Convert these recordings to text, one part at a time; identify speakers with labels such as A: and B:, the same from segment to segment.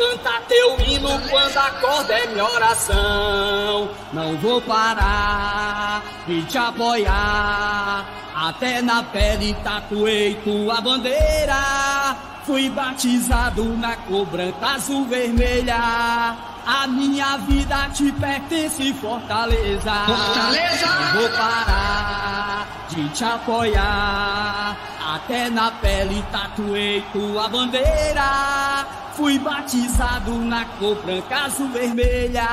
A: Canta teu hino quando acorda é minha oração. Não vou parar de te apoiar. Até na pele tatuei tua bandeira. Fui batizado na cor branca, azul, vermelha. A minha vida te pertence, Fortaleza.
B: Fortaleza!
A: Não vou parar de te apoiar. Até na pele tatuei tua bandeira. Fui batizado na cor branca, azul, vermelha.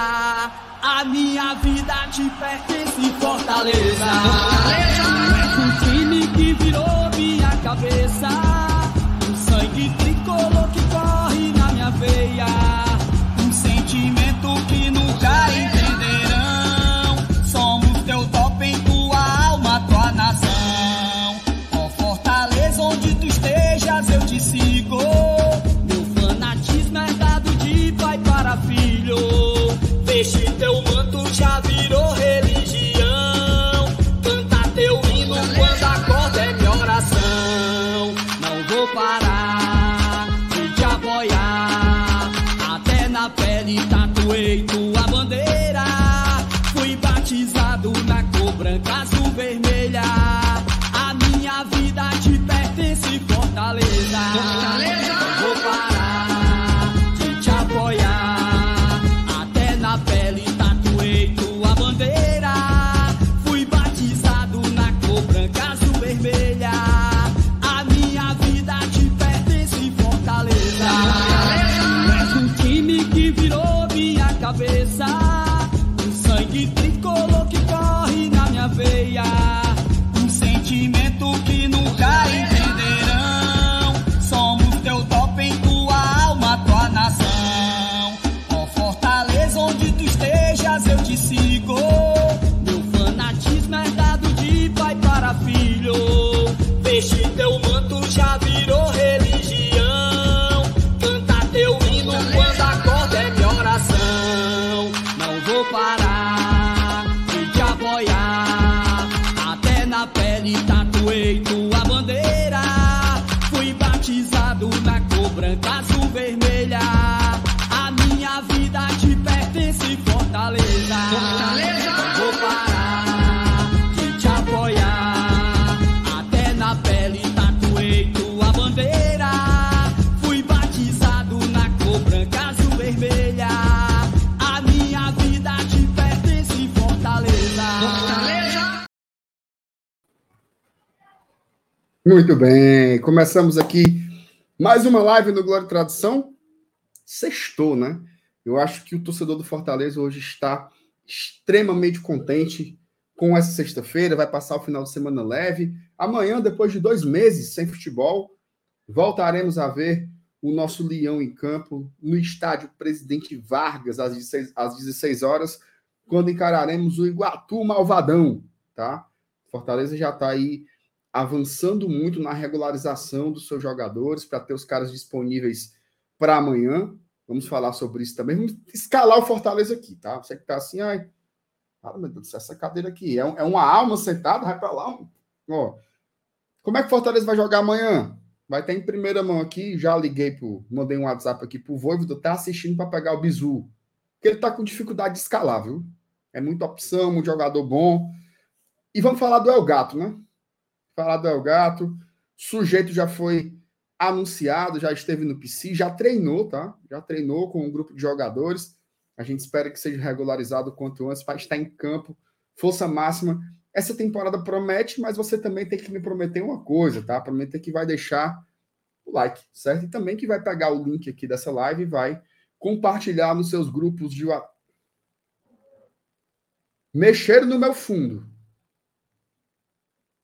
A: A minha vida te pertence, Fortaleza.
B: Fortaleza!
A: O time que virou minha cabeça. Nunca entenderão. Somos teu doping, tua alma, tua nação. Ó Fortaleza, onde tu estejas, eu te sigo. Meu fanatismo é dado de pai para filho. Veste teu Fortaleza.
B: Fortaleza!
A: Fortaleza. Fortaleza! Vou parar de te apoiar. Até na pele tatuei tua bandeira. Fui batizado na cor branca, azul, vermelha. A minha vida te pertence, Fortaleza.
B: Fortaleza!
C: Muito bem, começamos aqui mais uma live no Glória e Tradição. Sextou, né? Eu acho que o torcedor do Fortaleza hoje está extremamente contente com essa sexta-feira. Vai passar o final de semana leve. Amanhã, depois de dois meses sem futebol, voltaremos a ver o nosso Leão em campo no estádio Presidente Vargas às 16, às 16 horas, quando encararemos o Iguatu Malvadão, tá? Fortaleza já está aí avançando muito na regularização dos seus jogadores para ter os caras disponíveis para amanhã. Vamos falar sobre isso também. Vamos escalar o Fortaleza aqui, tá? Você que tá assim, ai, ah, meu Deus essa cadeira aqui é, é uma alma sentada, vai para lá. Ó, como é que o Fortaleza vai jogar amanhã? Vai ter em primeira mão aqui, já liguei pro, mandei um WhatsApp aqui pro Voivodo, tá assistindo para pegar o bizu. Porque ele tá com dificuldade de escalar, viu? É muita opção, um jogador bom. E vamos falar do El Gato, né? Falar do El Gato. Sujeito já foi anunciado, já esteve no PC, já treinou, tá? Já treinou com um grupo de jogadores. A gente espera que seja regularizado o quanto antes para estar em campo, força máxima. Essa temporada promete, mas você também tem que me prometer uma coisa, tá? Prometer que vai deixar o like, certo? E também que vai pegar o link aqui dessa live e vai compartilhar nos seus grupos de WhatsApp. Mexer no meu fundo.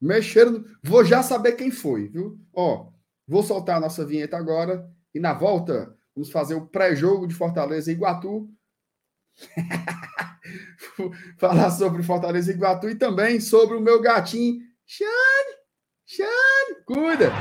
C: Mexer no... Vou já saber quem foi, viu? Ó, vou soltar a nossa vinheta agora e na volta vamos fazer o pré-jogo de Fortaleza e Iguatu. falar sobre Fortaleza e Iguatu e também sobre o meu gatinho, Xane. Xane, cuida.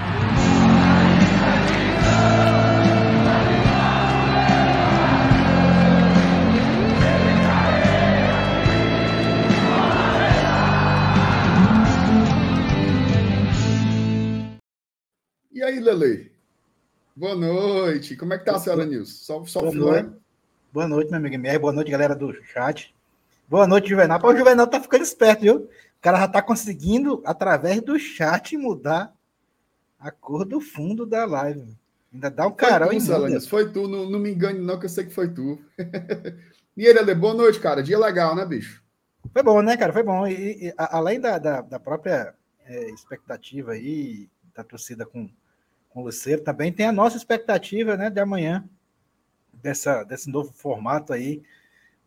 C: E aí, Lele? Boa noite. Como é que tá a senhora Nilson? Só, só
D: Boa noite. Boa noite, meu amigo MR. Boa noite, galera do chat. Boa noite, Juvenal. Pô, o Juvenal tá ficando esperto, viu? O cara já tá conseguindo, através do chat, mudar a cor do fundo da live. Ainda dá um carão
C: em Foi tu, não, não, me engane, não, que eu sei que foi tu. e ele, Ale, boa noite, cara. Dia legal, né, bicho?
D: Foi bom, né, cara? Foi bom. E, e a, além da, da, da própria é, expectativa aí, da torcida com, com o também tem a nossa expectativa, né, de amanhã, dessa, desse novo formato aí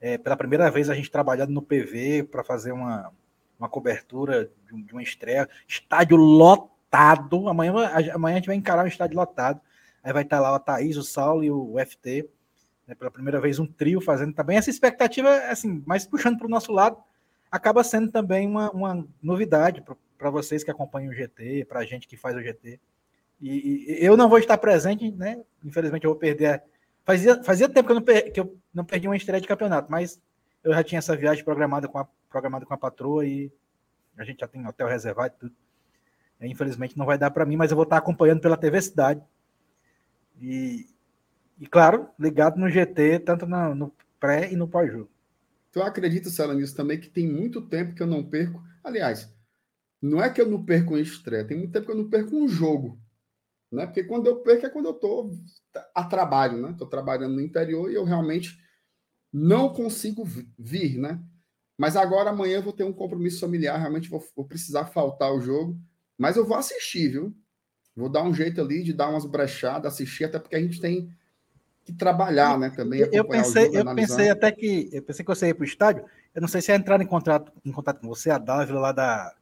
D: é, pela primeira vez a gente trabalhando no PV para fazer uma, uma cobertura de, de, uma estreia. Estádio lotado. Amanhã, amanhã a gente vai encarar um estádio lotado. Aí vai estar lá a Thaís, o Saulo e o FT. Né, pela primeira vez um trio fazendo também. Essa expectativa, assim, mas puxando para o nosso lado, acaba sendo também uma, uma novidade para vocês que acompanham o GT, para a gente que faz o GT. E, e, eu não vou estar presente, né? Infelizmente eu vou perder Fazia, fazia tempo que eu, não per, que eu não perdi uma estreia de campeonato, mas eu já tinha essa viagem programada com a, programada com a patroa e a gente já tem hotel reservado e tudo. É, infelizmente não vai dar para mim, mas eu vou estar acompanhando pela TV Cidade. E, e claro, ligado no GT, tanto no, pré e no pós-jogo.
C: Tu acredita, Sala, nisso também, que tem muito tempo que eu não perco. Aliás, não é que eu não perco uma estreia, tem muito tempo que eu não perco um jogo. Né? Porque quando eu perco é quando eu estou a trabalho, né? Estou trabalhando no interior e eu realmente não consigo vir, né? Mas agora amanhã eu vou ter um compromisso familiar, realmente vou, vou, precisar faltar o jogo, mas eu vou assistir, viu? Vou dar um jeito ali de dar umas brechadas, assistir, até porque a gente tem que trabalhar, né? Também
D: eu pensei, jogo, eu pensei até que eu pensei que você ia para o estádio. Eu não sei se ia entrar em contato, em contato com você, a Dávila lá da,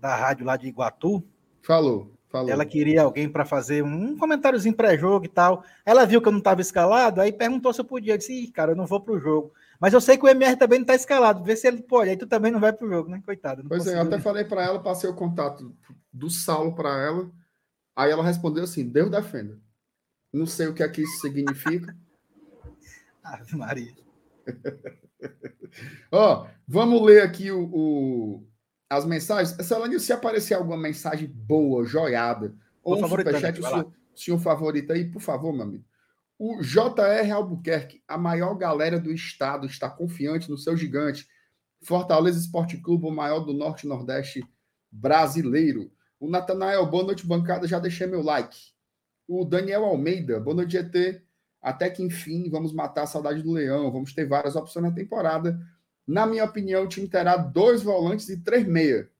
D: da rádio lá de Iguatu.
C: Falou. Falou.
D: Ela queria alguém para fazer um comentáriozinho pré-jogo e tal. Ela viu que eu não estava escalado, aí perguntou se eu podia. Eu disse, cara, eu não vou para o jogo. Mas eu sei que o MR também não está escalado. Vê se ele pode. Aí tu também não vai para o jogo, né? Coitado.
C: Pois é, eu até falei para ela, passei o contato do Saulo para ela. Aí ela respondeu assim: Deus defenda. Não sei o que aqui isso significa.
D: Ave Maria.
C: Ó, vamos ler aqui o, o as mensagens. Celanil, se aparecer alguma mensagem boa, joiada, ou um superchat, o senhor, senhor favorito aí, por favor, meu amigo. O JR Albuquerque, a maior galera do estado, está confiante no seu gigante. Fortaleza Esporte Clube, o maior do Norte e Nordeste brasileiro. O Natanael, boa noite, bancada. Já deixei meu like. O Daniel Almeida, boa noite, GT. Até que enfim, vamos matar a saudade do Leão. Vamos ter várias opções na temporada. Na minha opinião, o time terá dois volantes e três meia.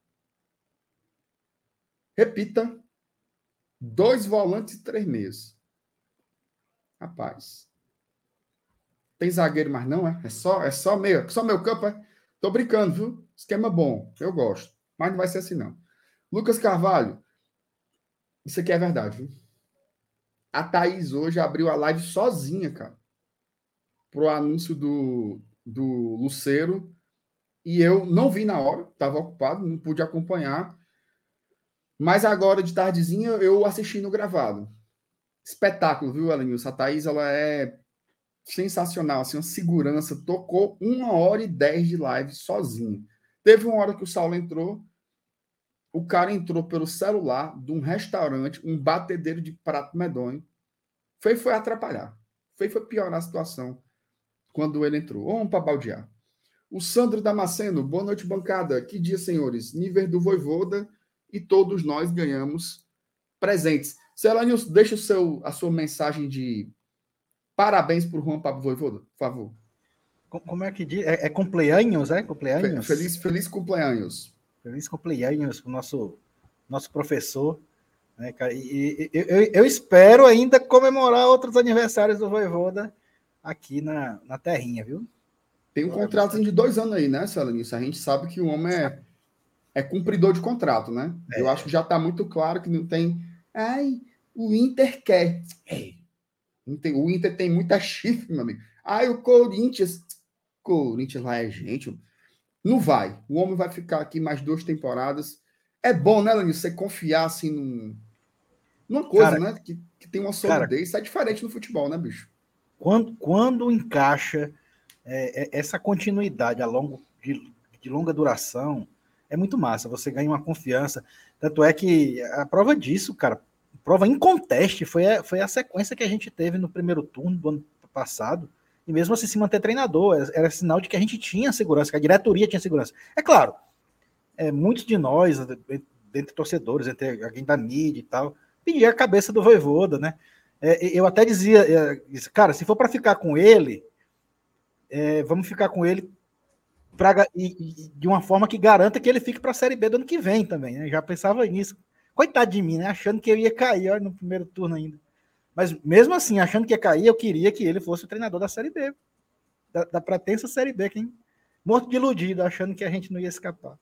C: Repita. Dois volantes e três meias. Rapaz. Tem zagueiro, mas não, é? É só, é só meia. Só meu campo, é? Tô brincando, viu? Esquema bom. Eu gosto. Mas não vai ser assim, não. Lucas Carvalho. Isso aqui é verdade, viu? A Thaís hoje abriu a live sozinha, cara. Pro anúncio do, do Luceiro e eu não vi na hora, estava ocupado, não pude acompanhar. Mas agora, de tardezinha, eu assisti no gravado. Espetáculo, viu, Elenilson? A Thaís, ela é sensacional, assim, uma segurança. Tocou uma hora e dez de live sozinha. Teve uma hora que o Saulo entrou, o cara entrou pelo celular de um restaurante, um batedeiro de prato medonho. Foi, foi atrapalhar. Foi, foi piorar a situação quando ele entrou. Vamos para baldear. O Sandro Damasceno, boa noite, bancada. Que dia, senhores. Nível do Voivoda e todos nós ganhamos presentes. Celanius, deixa o seu, a sua mensagem de parabéns para o Juan Pablo Voivoda, por favor.
D: Como é que diz? É, é cumpleaños, é?
C: Cumpleaños? Feliz, feliz cumpleaños.
D: Feliz cumpleaños para o nosso, nosso professor. Né, cara? E, e eu, eu, espero ainda comemorar outros aniversários do Voivoda aqui na, na terrinha, viu?
C: Tem um contrato de dois anos aí, né, Celanice? A gente sabe que o homem é, é cumpridor de contrato, né? É. Eu acho que já está muito claro que não tem. Ai, o Inter quer. Ei, o Inter tem muita chifre, meu amigo. Ai, o Corinthians. Corinthians lá é gente. Não vai. O homem vai ficar aqui mais duas temporadas. É bom, né, Lenil, você confiar assim num, numa coisa,
D: Cara,
C: né? Que, que tem uma solidez. Isso é diferente no futebol, né, bicho?
D: Quando, quando encaixa é, é, essa continuidade a longo, de, de longa duração, é muito massa. Você ganha uma confiança. Tanto é que a prova disso, cara, prova em conteste, foi a, foi a sequência que a gente teve no primeiro turno do ano passado. E mesmo assim se manter treinador, era, era sinal de que a gente tinha segurança, que a diretoria tinha segurança. É claro, é, muitos de nós, entre torcedores, entre alguém da mídia e tal, pedia a cabeça do Voivoda, né? É, eu até dizia, é, cara, se for para ficar com ele, é, vamos ficar com ele pra, e, e de uma forma que garanta que ele fique para a Série B do ano que vem também. Né? Já pensava nisso. Coitado de mim, né? Achando que eu ia cair ó, no primeiro turno ainda. Mas mesmo assim, achando que ia cair, eu queria que ele fosse o treinador da Série B. Da, da pretensa Série B, quem morto de iludido, achando que a gente não ia escapar.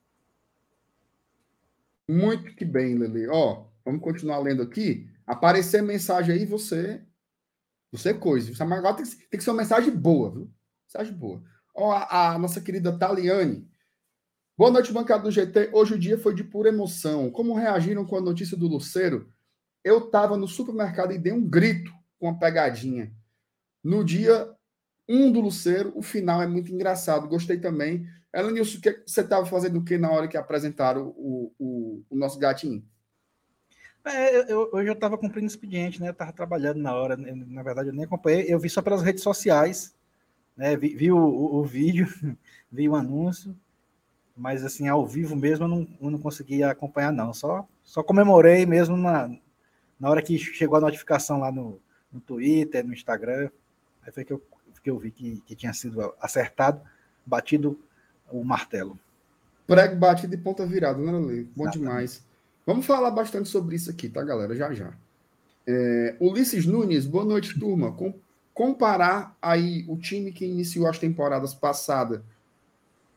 C: Muito que bem, Lele. Ó, vamos continuar lendo aqui. Aparecer mensagem aí, você. Você é coisa. Mas agora tem, tem, que ser uma mensagem boa, viu? Mensagem boa. Ó, a, a nossa querida Taliane. Boa noite, bancada do GT. Hoje o dia foi de pura emoção. Como reagiram com a notícia do Luceiro? Eu estava no supermercado e dei um grito com uma pegadinha. No dia 1 um do Luceiro, o final é muito engraçado. Gostei também. Elenilson, o que você estava fazendo o que na hora que apresentaram o, o, o nosso gatinho?
D: É, eu, eu já estava cumprindo expediente, né? Eu estava trabalhando na hora, né? na verdade eu nem acompanhei, eu vi só pelas redes sociais, né? Vi, vi o, o, o, vídeo, vi o anúncio, mas assim, ao vivo mesmo eu não, eu não conseguia acompanhar, não. Só, só comemorei mesmo na, na hora que chegou a notificação lá no, no Twitter, no Instagram, aí foi que eu, que eu vi que, que tinha sido acertado, batido o martelo.
C: Prego batido de ponta virada, né, Lê? Bom Exatamente. demais. Vamos falar bastante sobre isso aqui, tá, galera? Já já. É, Ulisses Nunes, boa noite, turma. Com, comparar aí o time que iniciou as temporadas passadas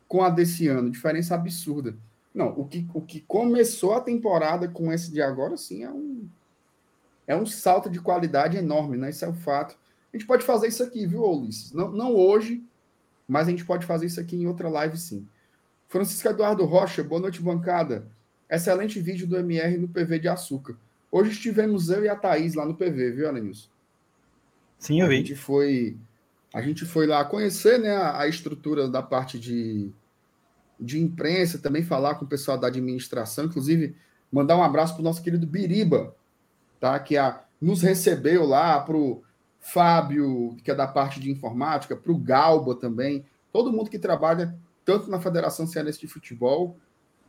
C: com a desse ano, diferença absurda. Não, o que, o que começou a temporada com esse de agora, sim, é um, é um salto de qualidade enorme, né? Isso é o um fato. A gente pode fazer isso aqui, viu, Ulisses? Não, não hoje, mas a gente pode fazer isso aqui em outra live, sim. Francisco Eduardo Rocha, boa noite, bancada. Excelente vídeo do MR no PV de açúcar. Hoje estivemos eu e a Thaís lá no PV, viu, Alenilson?
D: Sim, eu vi.
C: A gente foi, a gente foi lá conhecer né, a, a estrutura da parte de, de imprensa, também falar com o pessoal da administração, inclusive mandar um abraço para o nosso querido Biriba, tá? que a, nos recebeu lá, para o Fábio, que é da parte de informática, para o Galba também, todo mundo que trabalha tanto na Federação Cearense de Futebol,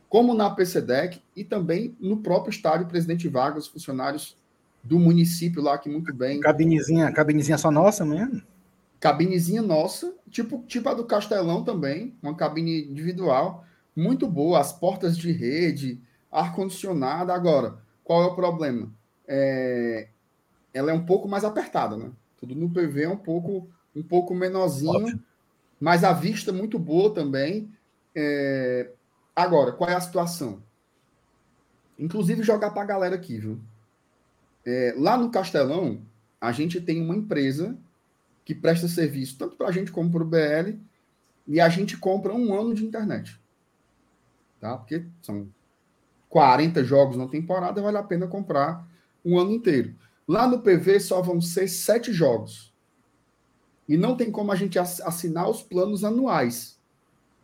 C: como na PCDEC e também no próprio estádio Presidente Vargas, funcionários do município lá que muito bem.
D: Cabinezinha, cabinezinha só nossa mesmo?
C: Cabinezinha nossa, tipo, tipo a do Castelão também, uma cabine individual, muito boa, as portas de rede, ar-condicionado. Agora, qual é o problema? É... Ela é um pouco mais apertada, né? Tudo no PV é um pouco, um pouco menorzinho, Ótimo. mas a vista muito boa também. É... Agora, qual é a situação? Inclusive, jogar para a galera aqui, viu? É, lá no Castelão, a gente tem uma empresa que presta serviço tanto para a gente como para o BL, e a gente compra um ano de internet. Tá? Porque são 40 jogos na temporada, vale a pena comprar um ano inteiro. Lá no PV só vão ser sete jogos. E não tem como a gente assinar os planos anuais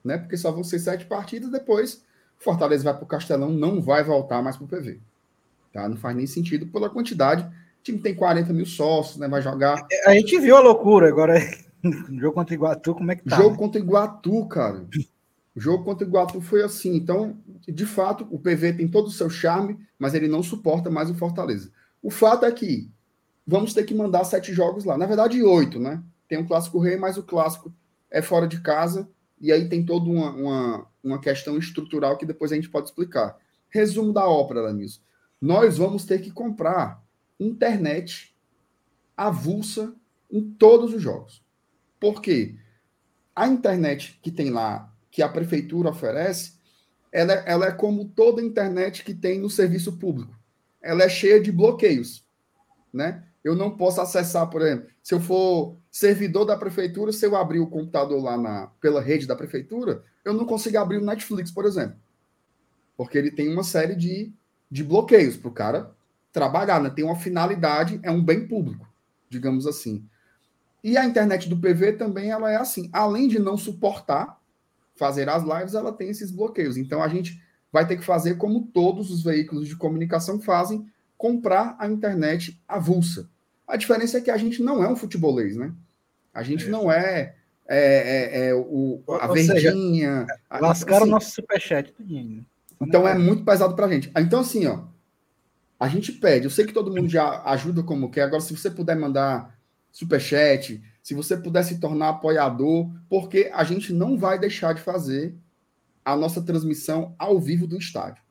C: né? Porque só vão ser sete partidas, depois Fortaleza vai para o Castelão, não vai voltar mais para o PV. Tá? Não faz nem sentido pela quantidade. O time tem 40 mil sócios, né? Vai jogar.
D: É, a gente viu a loucura agora. jogo contra o Iguatu, como é que tá?
C: Jogo né? contra o Iguatu, cara. O jogo contra o Iguatu foi assim. Então, de fato, o PV tem todo o seu charme, mas ele não suporta mais o Fortaleza. O fato é que vamos ter que mandar sete jogos lá. Na verdade, oito, né? Tem um clássico rei, mas o clássico é fora de casa. E aí tem toda uma, uma, uma questão estrutural que depois a gente pode explicar. Resumo da ópera, Lanis. Nós vamos ter que comprar internet avulsa em todos os jogos. Por quê? A internet que tem lá, que a prefeitura oferece, ela, ela é como toda internet que tem no serviço público. Ela é cheia de bloqueios, né? Eu não posso acessar, por exemplo, se eu for servidor da prefeitura, se eu abrir o computador lá na, pela rede da prefeitura, eu não consigo abrir o Netflix, por exemplo. Porque ele tem uma série de, de bloqueios para o cara trabalhar, né? Tem uma finalidade, é um bem público, digamos assim. E a internet do PV também ela é assim. Além de não suportar fazer as lives, ela tem esses bloqueios. Então a gente vai ter que fazer como todos os veículos de comunicação fazem, comprar a internet avulsa. A diferença é que a gente não é um futebolês, né? A gente é. não é, é, é, é o, a Ou verdinha. Seja,
D: lascaram assim, nosso superchat. Né?
C: Então é muito pesado pra gente. Então, assim, ó, a gente pede. Eu sei que todo mundo já ajuda como quer. Agora, se você puder mandar superchat, se você puder se tornar apoiador, porque a gente não vai deixar de fazer a nossa transmissão ao vivo do estádio.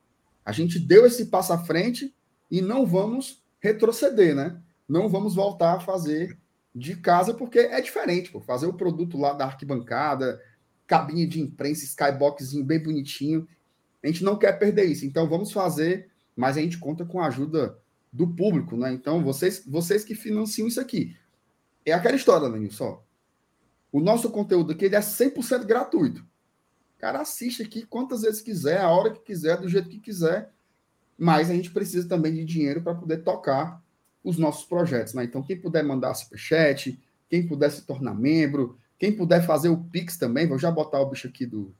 C: A gente deu esse passo à frente e não vamos retroceder, né? Não vamos voltar a fazer de casa, porque é diferente, pô. Fazer o produto lá da arquibancada, cabine de imprensa, skyboxzinho bem bonitinho. A gente não quer perder isso. Então vamos fazer, mas a gente conta com a ajuda do público, né? Então vocês, vocês que financiam isso aqui. É aquela história, né, só. O nosso conteúdo aqui ele é 100% gratuito. O cara assiste aqui quantas vezes quiser, a hora que quiser, do jeito que quiser. Mas a gente precisa também de dinheiro para poder tocar os nossos projetos, né? Então, quem puder mandar superchat, quem puder se tornar membro, quem puder fazer o Pix também, vou já botar o bicho aqui do.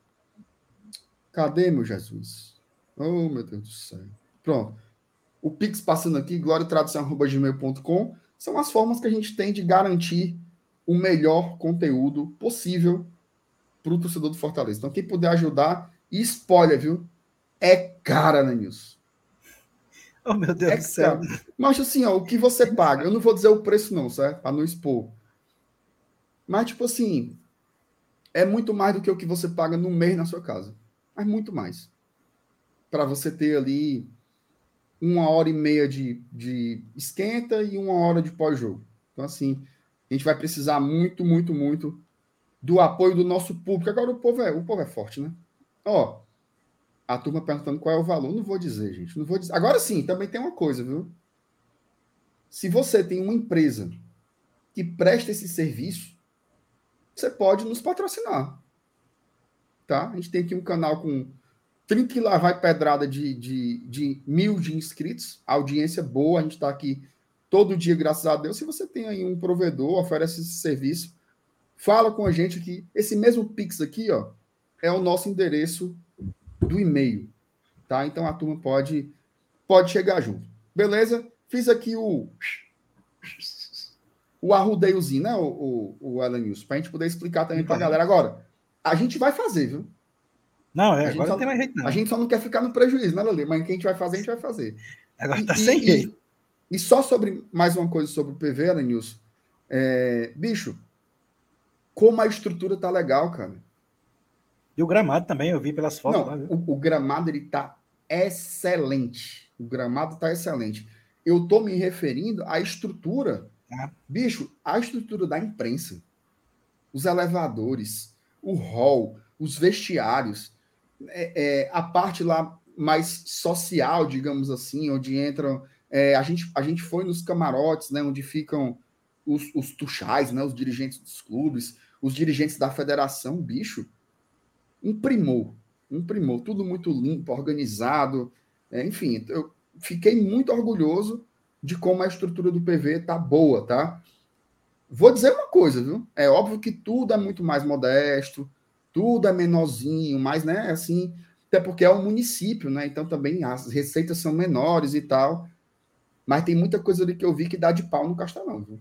C: Cadê, meu Jesus? Oh, meu Deus do céu. Pronto. O Pix passando aqui, gloriotradução.gmail.com são as formas que a gente tem de garantir o melhor conteúdo possível para o torcedor do Fortaleza. Então, quem puder ajudar, e spoiler, viu? É cara, né, Nilson?
D: Oh, meu Deus é do céu. Cara.
C: Mas assim, ó, o que você paga, eu não vou dizer o preço, não, certo? Para não expor. Mas, tipo assim, é muito mais do que o que você paga no mês na sua casa. Mas muito mais. Para você ter ali uma hora e meia de, de esquenta e uma hora de pós-jogo. Então, assim, a gente vai precisar muito, muito, muito do apoio do nosso público. Agora o povo é, o povo é forte, né? Ó, a turma perguntando qual é o valor. Não vou dizer, gente. Não vou dizer. Agora sim, também tem uma coisa, viu? Se você tem uma empresa que presta esse serviço, você pode nos patrocinar. Tá? A gente tem aqui um canal com 30 que lá vai pedrada de, de, de mil de inscritos, audiência boa, a gente está aqui todo dia, graças a Deus. Se você tem aí um provedor, oferece esse serviço, fala com a gente aqui. Esse mesmo Pix aqui, ó, é o nosso endereço do e-mail, tá? Então a turma pode, pode chegar junto. Beleza? Fiz aqui o o arrudeiozinho, né, o, o, o Alan News, para a gente poder explicar também para a galera. Agora, a gente vai fazer, viu?
D: Não, é,
C: a
D: agora não tem mais jeito, não.
C: A gente só não quer ficar no prejuízo, né, Lele? Mas o que a gente vai fazer, a gente vai fazer.
D: Agora tá e, sem jeito.
C: E, e, só sobre mais uma coisa sobre o PV, Alan News. É, bicho, como a estrutura tá legal, cara.
D: E o gramado também, eu vi pelas fotos.
C: Não, lá, o, o, gramado ele tá excelente. O gramado tá excelente. Eu tô me referindo à estrutura. Ah. Bicho, a estrutura da imprensa, os elevadores, o hall, os vestiários, é, é, a parte lá mais social, digamos assim, onde entram. É, a, gente, a gente foi nos camarotes, né, onde ficam os, os tuchais, né, os dirigentes dos clubes, os dirigentes da federação, bicho. Um primor, um primor, tudo muito limpo, organizado. É, enfim, eu fiquei muito orgulhoso de como a estrutura do PV tá boa, tá? Vou dizer uma coisa, viu? É óbvio que tudo é muito mais modesto, tudo é menorzinho, mas, né, assim, até porque é um município, né? Então também as receitas são menores e tal. Mas tem muita coisa ali que eu vi que dá de pau no Castelão, viu?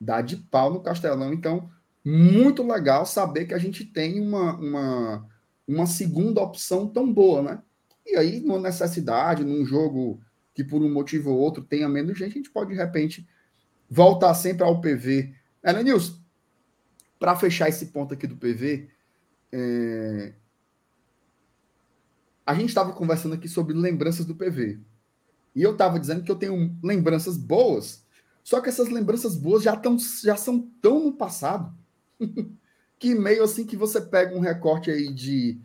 C: Dá de pau no Castelão. Então, muito legal saber que a gente tem uma, uma, uma segunda opção tão boa, né? E aí, numa necessidade, num jogo que por um motivo ou outro tenha menos gente, a gente pode, de repente, voltar sempre ao PV. Ela Nilson, para fechar esse ponto aqui do PV, é... a gente estava conversando aqui sobre lembranças do PV. E eu estava dizendo que eu tenho lembranças boas, só que essas lembranças boas já, tão, já são tão no passado que meio assim que você pega um recorte aí de,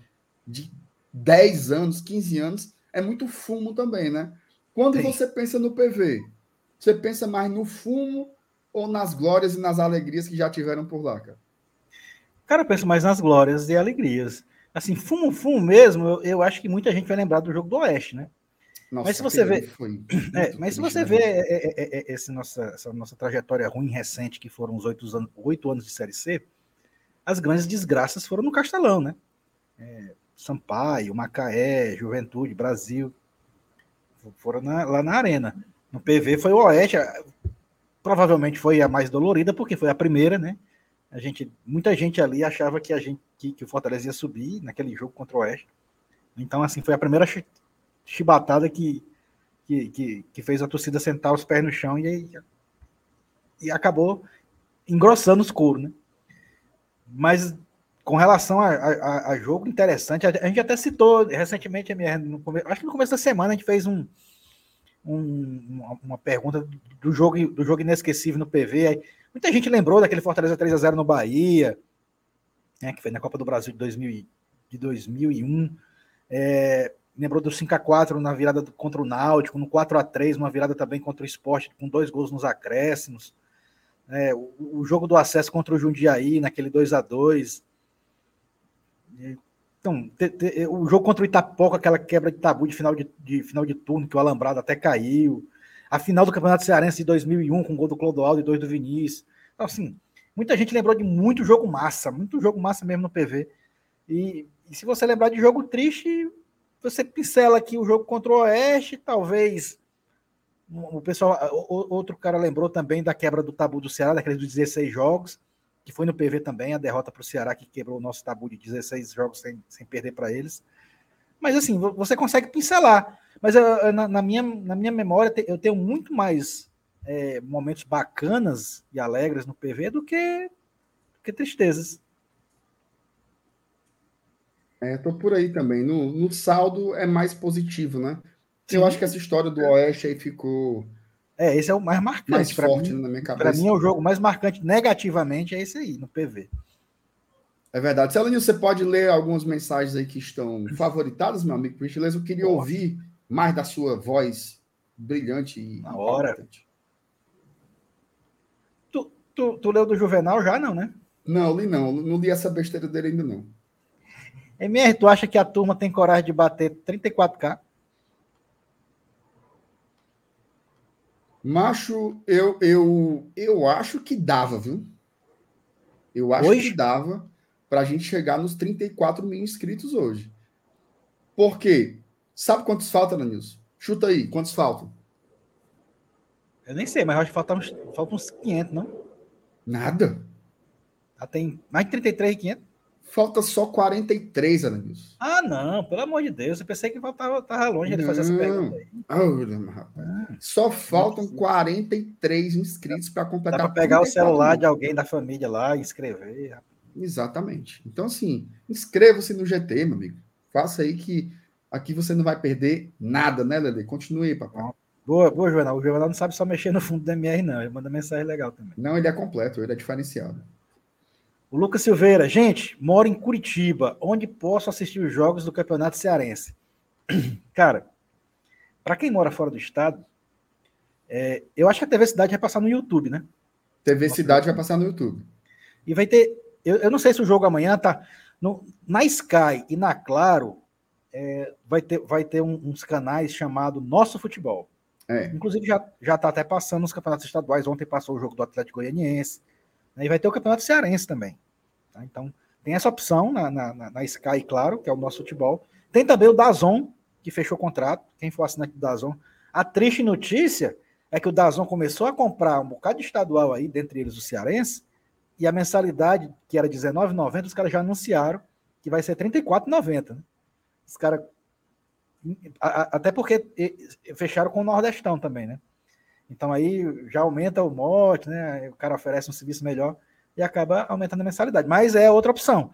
C: de 10 anos, 15 anos, é muito fumo também, né? Quando Sim. você pensa no PV, você pensa mais no fumo ou nas glórias e nas alegrias que já tiveram por lá, cara?
D: Cara, eu penso mais nas glórias e alegrias. Assim, fumo, fumo mesmo, eu, eu acho que muita gente vai lembrar do jogo do Oeste, né?
C: Nossa,
D: Mas se você vê- É, mas se você
C: né?
D: vê é, é, é, é, esse nossa, essa nossa trajetória ruim recente, que foram os oito anos, oito anos de Série C, as grandes desgraças foram no Castelão, né? É, Sampaio, Macaé, Juventude, Brasil, foram na- lá na Arena. No PV foi o Oeste, provavelmente foi a mais dolorida, porque foi a primeira, né? A gente, muita gente ali achava que a gente que, que o Fortaleza ia subir naquele jogo contra o Oeste. Então, assim, foi a primeira chibatada que, que, que, que fez a torcida sentar os pés no chão e, e acabou engrossando os coros, né? Mas com relação a, a- a jogo interessante, a, gente até citou recentemente, no acho que no começo da semana a gente fez um, um- uma, pergunta do jogo, do jogo inesquecível no PV. Aí, muita gente lembrou daquele Fortaleza 3 a 0 no Bahia, né, que foi na Copa do Brasil de, 2000, e- de 2001. É, lembrou do 5 a 4 na virada contra o Náutico, no 4 a 3 uma virada também contra o Esporte, com dois gols nos acréscimos. É, o, o jogo do acesso contra o Jundiaí, naquele 2 a 2 E, Então, te- te- o jogo contra o Itapoca, aquela quebra de tabu de final de, de final de turno, que o Alambrado até caiu. A final do Campeonato Cearense de 2001, com gol do Clodoaldo e dois do Vinícius. Então, assim, muita gente lembrou de muito jogo massa, muito jogo massa mesmo no PV. E, e se você lembrar de jogo triste, você pincela aqui o jogo contra o Oeste, talvez o pessoal, outro cara lembrou também da quebra do tabu do Ceará, daqueles dos 16 jogos, que foi no PV também, a derrota para o Ceará, que quebrou o nosso tabu de 16 jogos sem, sem perder para eles. Mas assim, vo- você consegue pincelar. Mas eu- na, na minha, na minha memória, eu tenho muito mais é, momentos bacanas e alegres no PV do que, do que tristezas.
C: É, tô por aí também. No, no saldo é mais positivo, né? Eu
D: Sim.
C: acho que essa história do Oeste aí ficou
D: É, esse é o mais marcante.
C: mais forte
D: mim.
C: né, na minha
D: Para
C: cabeça.
D: mim é o jogo mais marcante negativamente, é esse aí, no PV.
C: É verdade. Celanil, você pode ler algumas mensagens aí que estão favoritadas, meu amigo? Por gentileza, eu queria
D: Nossa.
C: ouvir mais da sua voz brilhante e
D: Na hora. Tu, tu, tu leu do Juvenal já, não, né?
C: Não, li não. Não li essa besteira dele ainda não.
D: MR, tu acha que a turma tem coragem de bater 34K?
C: Macho, eu, eu, eu acho que dava, viu? Eu acho
D: Hoje?
C: que dava para a gente chegar nos 34 mil inscritos hoje. Por quê? Sabe quantos faltam, Danilson? Chuta aí, quantos faltam?
D: Eu nem sei, mas acho que faltam uns, faltam uns 500, não?
C: Nada.
D: Já tem mais de 33 e 500?
C: Falta só 43, Danilson.
D: Ah, não, pelo amor de Deus. Eu pensei que faltava, tava longe de fazer essa pergunta aí.
C: Ah, rapaz. Só faltam 43 inscritos para completar.
D: para pegar o
C: 34
D: celular
C: mil.
D: de alguém da família lá e escrever.
C: Exatamente. Então, assim, inscreva-se no GT, meu amigo. Faça aí que aqui você não vai perder nada, né, Lele? Continue aí, papai.
D: Boa, boa, Juvenal. O Juvenal não sabe só mexer no fundo do MR, não. Ele manda mensagem legal também.
C: Não, ele é completo, ele é diferenciado.
D: O Lucas Silveira, gente, moro em Curitiba, onde posso assistir os jogos do Campeonato Cearense. Cara, para quem mora fora do estado, é, eu acho que a TV Cidade vai passar no YouTube, né?
C: TV
D: Nossa,
C: Cidade vai passar no YouTube.
D: E vai ter. Eu, eu não sei se o jogo amanhã tá. no- na Sky e na Claro, é, vai ter, vai ter um- uns canais chamado Nosso Futebol.
C: É.
D: Inclusive, já, já tá até passando nos campeonatos estaduais. Ontem passou o jogo do Atlético Goianiense. E vai ter o Campeonato Cearense também. tá? Então, tem essa opção na, na, na- Sky, claro, que é o nosso futebol. Tem também o Dazon, que fechou o contrato. Quem for assinante do Dazon. A triste notícia é que o Dazon começou a comprar um bocado de estadual aí, dentre eles o Cearense, e a mensalidade, que era R$19,90, os caras já anunciaram que vai ser R$34,90. Né? Os caras. Até porque fecharam com o Nordestão também, né? Então aí já aumenta o mote, né? O cara oferece um serviço melhor e acaba aumentando a mensalidade. Mas é outra opção.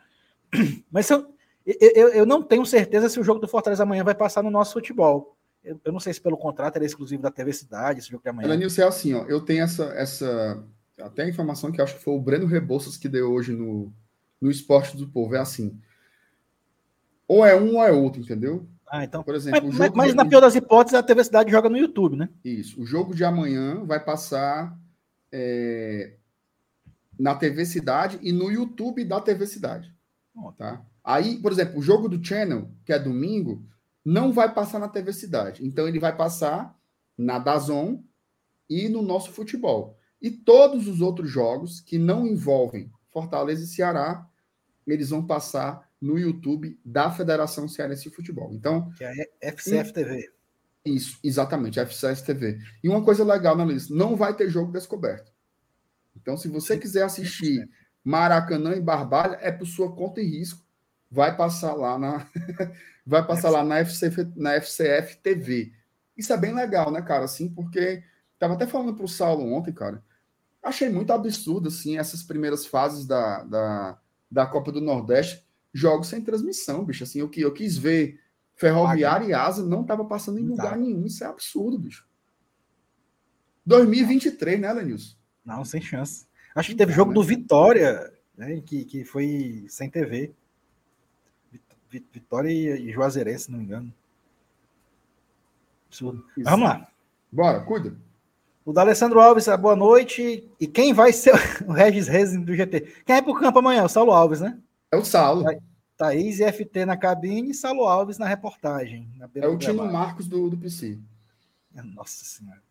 D: Mas eu, eu, eu- não tenho certeza se o jogo do Fortaleza amanhã vai passar no nosso futebol. Eu, eu não sei se pelo contrato ele é exclusivo da TV Cidade, esse jogo de amanhã.
C: Elenilson, é assim, ó. Eu tenho essa, essa. Até a informação que acho que foi o Breno Rebouças que deu hoje no, no Esporte do Povo. É assim. Ou é um ou é outro, entendeu?
D: Ah, então.
C: Por exemplo,
D: Mas,
C: o
D: mas- mas
C: de-
D: na pior das hipóteses, a TV Cidade joga no YouTube, né?
C: Isso. O jogo de amanhã vai passar é, na TV Cidade e no YouTube da TV Cidade. Tá? Aí, por exemplo, o jogo do Channel, que é domingo, não vai passar na TV Cidade. Então, ele vai passar na Dazon e no nosso futebol. E todos os outros jogos que não envolvem Fortaleza e Ceará, eles vão passar no YouTube da Federação Cearense de Futebol. Então,
D: que é FCF TV.
C: Isso, exatamente, FCS TV. E uma coisa legal na lista, não vai ter jogo descoberto. Então, se você quiser assistir Maracanã e Barbalha, é por sua conta e risco. Vai passar lá na vai passar lá na, FCF, na FCF TV. Isso é bem legal, né, cara? Assim, porque tava até falando pro Saulo ontem, cara. Achei muito absurdo assim essas primeiras fases da, da, da Copa do Nordeste, jogos sem transmissão, bicho. Assim, eu, eu quis ver Ferroviária e Asa não tava passando em lugar tá. nenhum. Isso é absurdo, bicho. 2023, né, Lenilson?
D: Não, sem chance. Acho que teve jogo do Vitória, né, que, que foi sem TV. Vitória e Juazeirense, se não me engano. Absurdo. Vamos lá.
C: Bora, cuida.
D: O da Alessandro Alves, boa noite. E quem vai ser o Regis Reis do GT? Quem vai pro campo amanhã? O Saulo Alves, né?
C: É o Saulo.
D: Thaís e FT na cabine e Salo Alves na reportagem. Na
C: é o Tino Marcos do, do PC.
D: Nossa Senhora.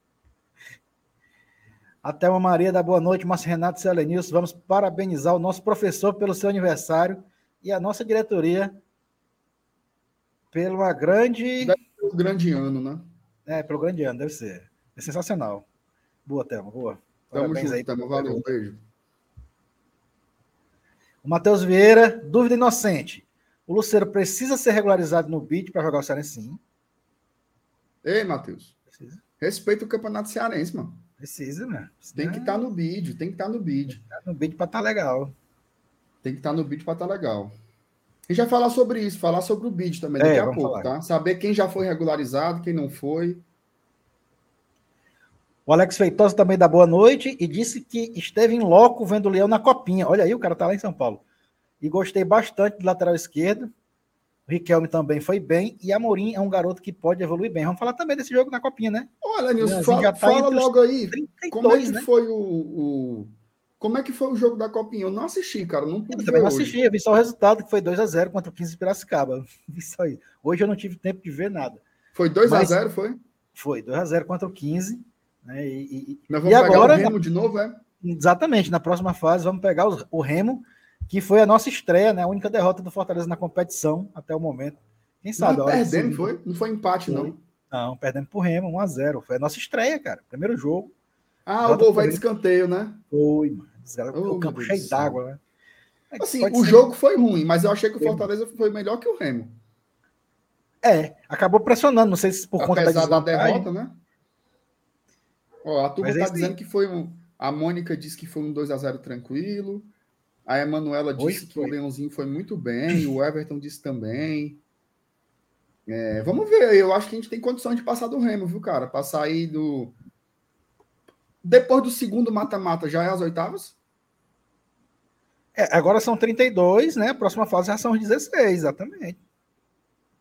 D: Até uma Maria da Boa Noite, Márcio Renato Selenilson. Vamos parabenizar o nosso professor pelo seu aniversário e a nossa diretoria pelo uma grande.
C: Pelo grande ano, né?
D: É, pelo grande ano, deve ser. É sensacional. Boa, Thelma, boa.
C: Tamo Parabéns junto, aí. Thelma. Valeu, um beijo.
D: O Matheus Vieira, dúvida inocente. O Luceiro precisa ser regularizado no BID para jogar o Cearense sim.
C: Ei, Matheus. Respeita o Campeonato Cearense, mano.
D: Precisa, né?
C: Tem que estar tá no BID, tem que estar tá no BID.
D: Tá no BID para estar tá legal.
C: Tem que estar tá no BID para estar tá legal. E já falar sobre isso, falar sobre o BID também daqui é, a pouco, falar. tá? Saber quem já foi regularizado, quem não foi.
D: O Alex Feitosa também dá boa noite e disse que esteve em loco vendo o Leão na copinha. Olha aí, o cara tá lá em São Paulo. E gostei bastante do lateral esquerdo. O Riquelme também foi bem. E Amorim é um garoto que pode evoluir bem. Vamos falar também desse jogo na copinha, né?
C: Olha, Nilson, fala, tá fala logo aí. 32, como é que né? foi o, o, Como é que foi o jogo da copinha? Eu não assisti, cara. Não
D: eu também não assisti, eu vi só o resultado, que foi 2 a 0 contra o 15 de Piracicaba. Vi só aí. Hoje eu não tive tempo de ver nada.
C: Foi 2 a 0 foi?
D: Foi, 2 a 0 contra o 15. Né? E,
C: Nós vamos e pegar agora, o Remo de novo, é?
D: Exatamente, na próxima fase vamos pegar o, o, Remo, que foi a nossa estreia, né? A única derrota do Fortaleza na competição até o momento. Quem sabe?
C: Não, perdemos, foi? Não foi empate, foi. não.
D: Não, perdemos pro Remo, 1x0. Foi a nossa estreia, cara. Primeiro jogo.
C: Ah, o gol vai de escanteio, né?
D: Foi, mano. Oh, o campo cheio d'água, né?
C: Assim, o ser. jogo foi ruim, mas eu achei que o Fortaleza foi melhor que o Remo.
D: É, acabou pressionando, não sei se por
C: Apesar conta da, da derrota, né? Ó, a turma está dizendo que foi um. A Mônica disse que foi um 2x0 tranquilo. A Emanuela disse que o Leãozinho foi muito bem. o Everton disse também. É, vamos ver. Eu acho que a gente tem condições de passar do Remo, viu, cara? Passar aí do. Depois do segundo mata-mata, já é as oitavas?
D: É, agora são 32, né? A próxima fase já são os 16, exatamente.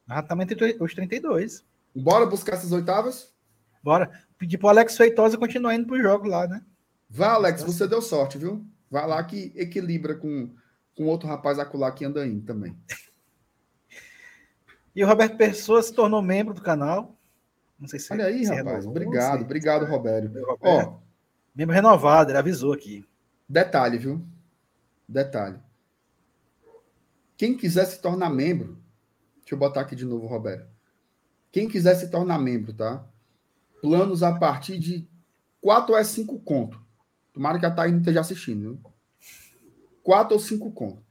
D: Exatamente os 32.
C: Bora buscar essas oitavas?
D: Bora. Pedir pro Alex Feitosa continuar indo pro jogo lá, né?
C: Vá, Alex, você deu sorte, viu? Vai lá que equilibra com, com outro rapaz acolá que anda indo também.
D: E o Roberto Pessoa se tornou membro do canal. Não sei se
C: Olha aí, se rapaz. Renovou, obrigado, obrigado, Roberto.
D: Ó, membro renovado, ele avisou aqui.
C: Detalhe, viu? Detalhe. Quem quiser se tornar membro, deixa eu botar aqui de novo, Roberto. Quem quiser se tornar membro, tá? Planos a partir de 4 ou 5 conto. Tomara que a Thaís não esteja assistindo. Viu? 4 ou 5 conto.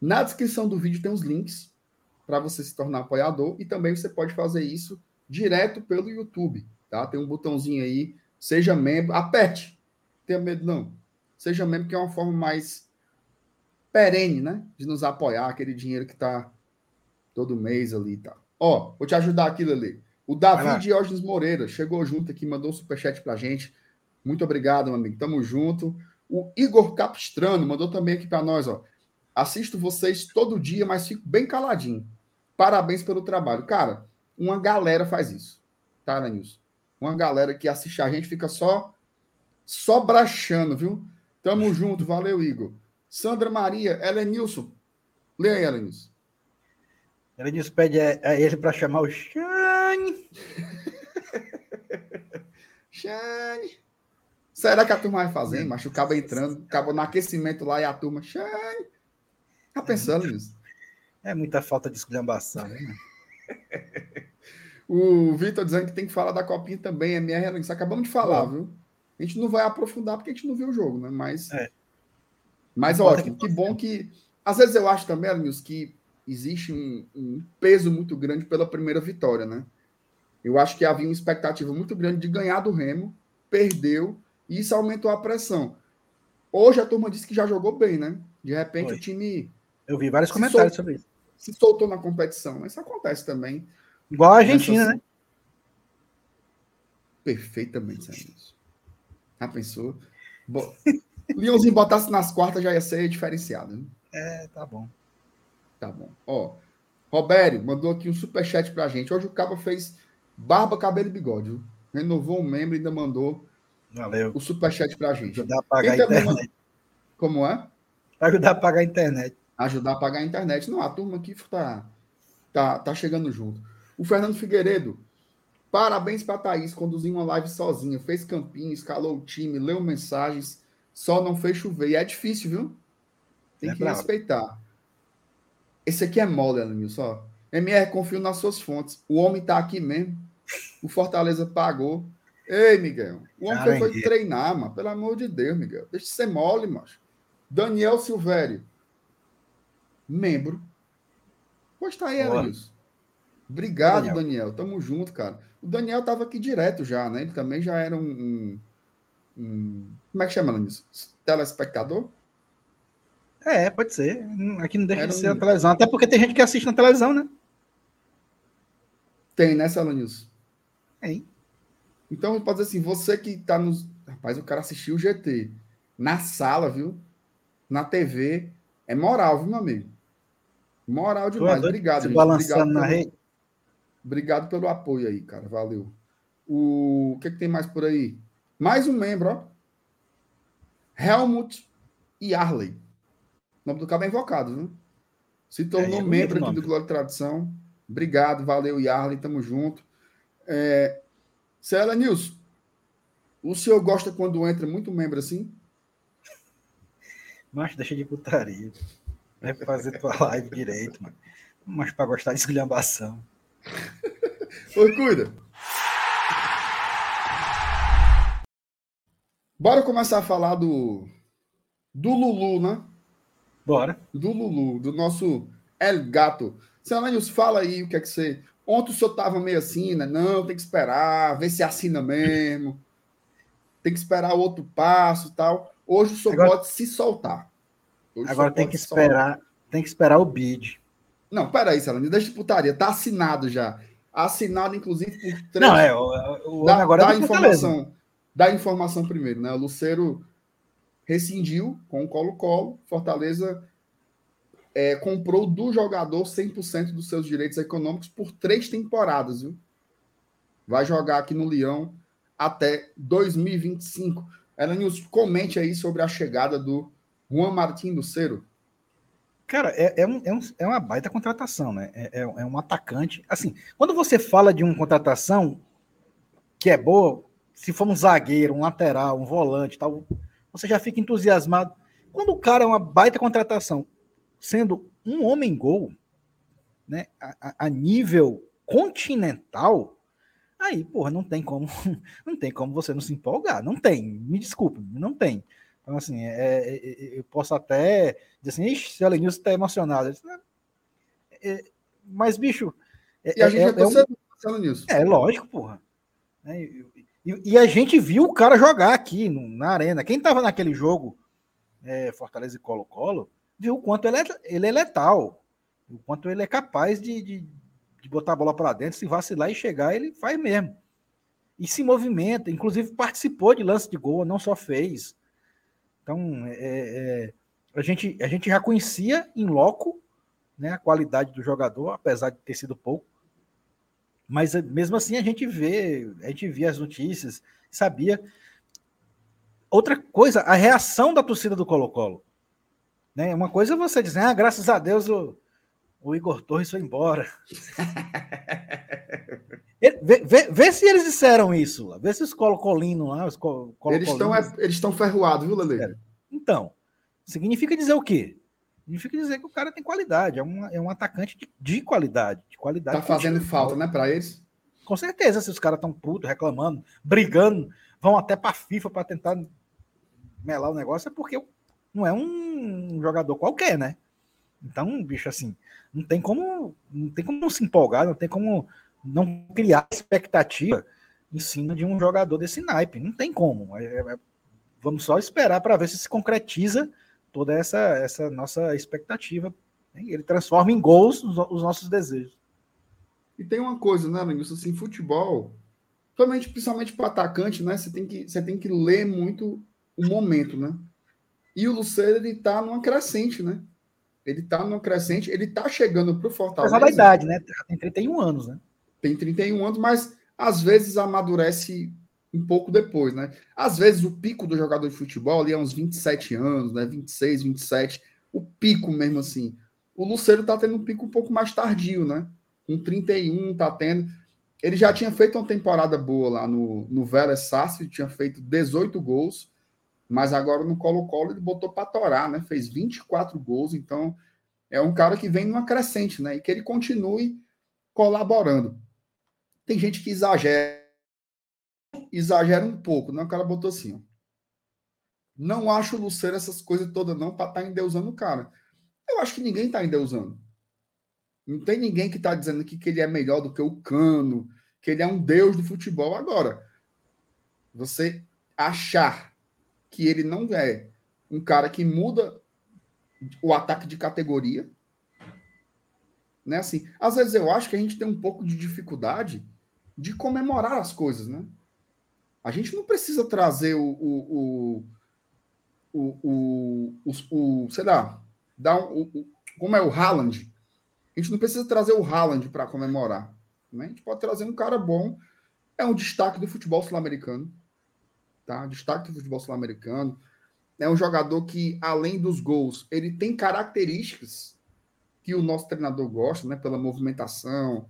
C: Na descrição do vídeo tem os links para você se tornar apoiador e também você pode fazer isso direto pelo YouTube, tá? Tem um botãozinho aí, seja membro, aperte. Tenha medo não. Seja membro que é uma forma mais perene, né, de nos apoiar, aquele dinheiro que tá todo mês ali e tá. Ó, vou te ajudar aqui, Lele. O Davi Diógenes Moreira chegou junto aqui, mandou um superchat pra gente. Muito obrigado, meu amigo. Tamo junto. O Igor Capistrano mandou também aqui para nós, ó. Assisto vocês todo dia, mas fico bem caladinho. Parabéns pelo trabalho. Cara, uma galera faz isso. Tá, Nilson? Uma galera que assiste a gente fica só Só brachando, viu? Tamo junto, valeu, Igor. Sandra Maria, Elenilson. Lê aí, Elenilson.
D: Elenilson pede a, a ele para chamar o Shane.
C: Shane. Será que a turma vai fazer? Mas o cabo entrando, acabou no aquecimento lá e a turma. Shane. Tá pensando nisso?
D: É muita falta de esculhambação, né?
C: o Vitor dizendo que tem que falar da copinha também, é minha relance. Acabamos de falar, Bom. viu? A gente não vai aprofundar porque a gente não viu o jogo, né? Mas, é. mas ótimo, que, que bom que. Às vezes eu acho também, Arminhos, que existe um, um, peso muito grande pela primeira vitória, né? Eu acho que havia uma expectativa muito grande de ganhar do Remo, perdeu, e isso aumentou a pressão. Hoje a turma disse que já jogou bem, né? De repente Foi. o time.
D: Eu vi vários comentários sobre isso
C: se soltou na competição. Isso acontece também.
D: Igual a Argentina, né?
C: Perfeitamente, Sérgio. Já pensou? Bo... Leãozinho botasse nas quartas já ia ser diferenciado. Né?
D: É, tá bom.
C: Tá bom. Ó, Robério mandou aqui um superchat pra gente. Hoje o Cabo fez barba, cabelo e bigode. Viu? Renovou um membro e ainda mandou
D: Valeu.
C: o superchat pra gente.
D: Ajudar a pagar a internet. Manda...
C: Como é?
D: Ajudar a pagar a internet
C: ajudar a pagar a internet. Não, a turma aqui tá, tá, tá chegando junto. O Fernando Figueiredo, parabéns para Thaís, conduziu uma live sozinha, fez campinho, escalou o time, leu mensagens, só não fez chover. E é difícil, viu? Tem é que bravo. respeitar. Esse aqui é mole, Alanil, só. MR, confio nas suas fontes. O homem tá aqui mesmo. O Fortaleza pagou. Ei, Miguel. O homem foi, foi treinar, mano. Pelo amor de Deus, Miguel. Deixa de ser mole, macho. Daniel Silvério membro. Pois tá aí, Elenilson. Obrigado, Daniel. Daniel. Tamo junto, cara. O Daniel tava aqui direto já, né? Ele também já era um. um, um como é que chama isso? Telespectador?
D: É, pode ser. Aqui não deixa era de ser um... na televisão. Até porque tem gente que assiste na televisão, né?
C: Tem, né, Salanilson?
D: Tem.
C: Então, pode dizer assim, você que tá nos. Rapaz, o cara assistiu o GT na sala, viu? Na TV. É moral, viu, meu amigo? Moral demais. Obrigado, gente.
D: Balançando
C: Obrigado
D: na
C: pelo...
D: rede.
C: Obrigado pelo apoio aí, cara. Valeu. O, o que, é que tem mais por aí? Mais um membro, ó. Helmut Yarley. O nome do cara é invocado, viu? Se tornou é, é membro aqui do Glória e Tradição. Obrigado, valeu, Yarley. Tamo junto. É... Cela Nilson, o senhor gosta quando entra muito membro assim?
D: Mas deixa de putaria. Vai fazer tua live direito, mano. Mas para gostar de esculhambação.
C: Oi, cuida. Bora começar a falar do do Lulu, né?
D: Bora.
C: Do Lulu, do nosso El Gato. Senhor fala aí o que é que você. Ontem o senhor tava meio assim, né? Não, tem que esperar, ver se assina mesmo. Tem que esperar outro passo e tal. Hoje o senhor agora, pode se soltar.
D: Hoje agora tem que esperar, soltar. tem que esperar o bid.
C: Não, peraí, Salame, deixa de putaria. Tá assinado já. Assinado, inclusive, por
D: três. Não, é, o, o
C: dá, agora dá é informação. Dá informação primeiro, né? O Luceiro rescindiu com o Colo-Colo. Fortaleza é, comprou do jogador 100% dos seus direitos econômicos por três temporadas, viu? Vai jogar aqui no Leão até 2025. Elanius, comente aí sobre a chegada do Juan Martín Lucero.
D: Cara, é, é, um, é, um, é uma baita contratação, né? É, é, é, um atacante. Assim, quando você fala de uma contratação que é boa, se for um zagueiro, um lateral, um volante tal, você já fica entusiasmado. Quando o cara é uma baita contratação, sendo um homem-gol, né, a, a nível continental, Aí, porra, não tem como, não tem como você não se empolgar. Não tem, me desculpe, não tem. Então, assim, é, é, é eu posso até dizer assim, ixi, se o Elenilson está emocionado. É, mas, bicho.
C: É, e a gente é,
D: tá pensando nisso. É, lógico, porra. E, e, e, a gente viu o cara jogar aqui no, na arena. Quem estava naquele jogo, Fortaleza e Colo-Colo, viu o quanto ele é, ele é letal, o quanto ele é capaz de, de de botar a bola para dentro, se vacilar e chegar, ele faz mesmo. E se movimenta, inclusive participou de lance de gol, não só fez. Então, é, é, a, gente, a gente já conhecia em loco né, a qualidade do jogador, apesar de ter sido pouco. Mas mesmo assim a gente vê, a gente via as notícias, sabia. outra coisa, a reação da torcida do Colo-Colo. Né? Uma coisa é você dizer, ah, graças a Deus o, o Igor Torres foi embora. vê, vê, vê, se eles disseram isso. Vê se os Colo-Colinos lá, os Colo
C: Eles estão eles estão ferroados, viu, Lele?
D: Então, significa dizer o quê? Significa dizer que o cara tem qualidade, é um, é um atacante de, de qualidade. De qualidade
C: tá fazendo falta, né, para eles?
D: Com certeza, se os caras estão putos, reclamando, brigando, vão até para FIFA para tentar melar o negócio, é porque não é um jogador qualquer, né? Então, bicho, assim, não tem como, não tem como se empolgar, não tem como não criar expectativa em cima de um jogador desse naipe. Não tem como. É, é, vamos só esperar para ver se se concretiza toda essa, essa nossa expectativa. Ele transforma em gols os, os nossos desejos.
C: E tem uma coisa, né, Lenilson? Assim, futebol, principalmente, principalmente para atacante, né? Você tem, que, você tem que ler muito o momento, né? E o Lucero, ele tá numa crescente, né? Ele tá numa crescente, ele tá chegando pro Fortaleza.
D: Apesar da idade, né? Tem 31 anos, né?
C: Tem 31 anos, mas às vezes amadurece um pouco depois, né? Às vezes o pico do jogador de futebol ali é uns 27 anos, né? 26, 27, o pico mesmo assim. O Lucero tá tendo um pico um pouco mais tardio, né? Com 31 tá tendo. Ele já tinha feito uma temporada boa lá no, no Vélez Sarsfield, tinha feito 18 gols, mas agora no Colo-Colo ele botou para torar, né? Fez 24 gols, então é um cara que vem numa crescente, né? E que ele continue colaborando. Tem gente que exagera exagera um pouco, né? O cara botou assim, ó. Não acho o Lucero essas coisas todas não para estar tá endeusando o cara. Eu acho que ninguém está endeusando. Não tem ninguém que está dizendo que, que ele é melhor do que o Cano, que ele é um deus do futebol. Agora, você achar que ele não é um cara que muda o ataque de categoria, né? Assim, às vezes eu acho que a gente tem um pouco de dificuldade de comemorar as coisas, né? A gente não precisa trazer o, o, o, o, o, o sei lá, dar um, o, como é o Haaland. A gente não precisa trazer o Haaland para comemorar. Né? A gente pode trazer um cara bom. É um destaque do futebol sul-americano. Tá? Destaque do futebol sul-americano. É um jogador que, além dos gols, ele tem características que o nosso treinador gosta, né? Pela movimentação,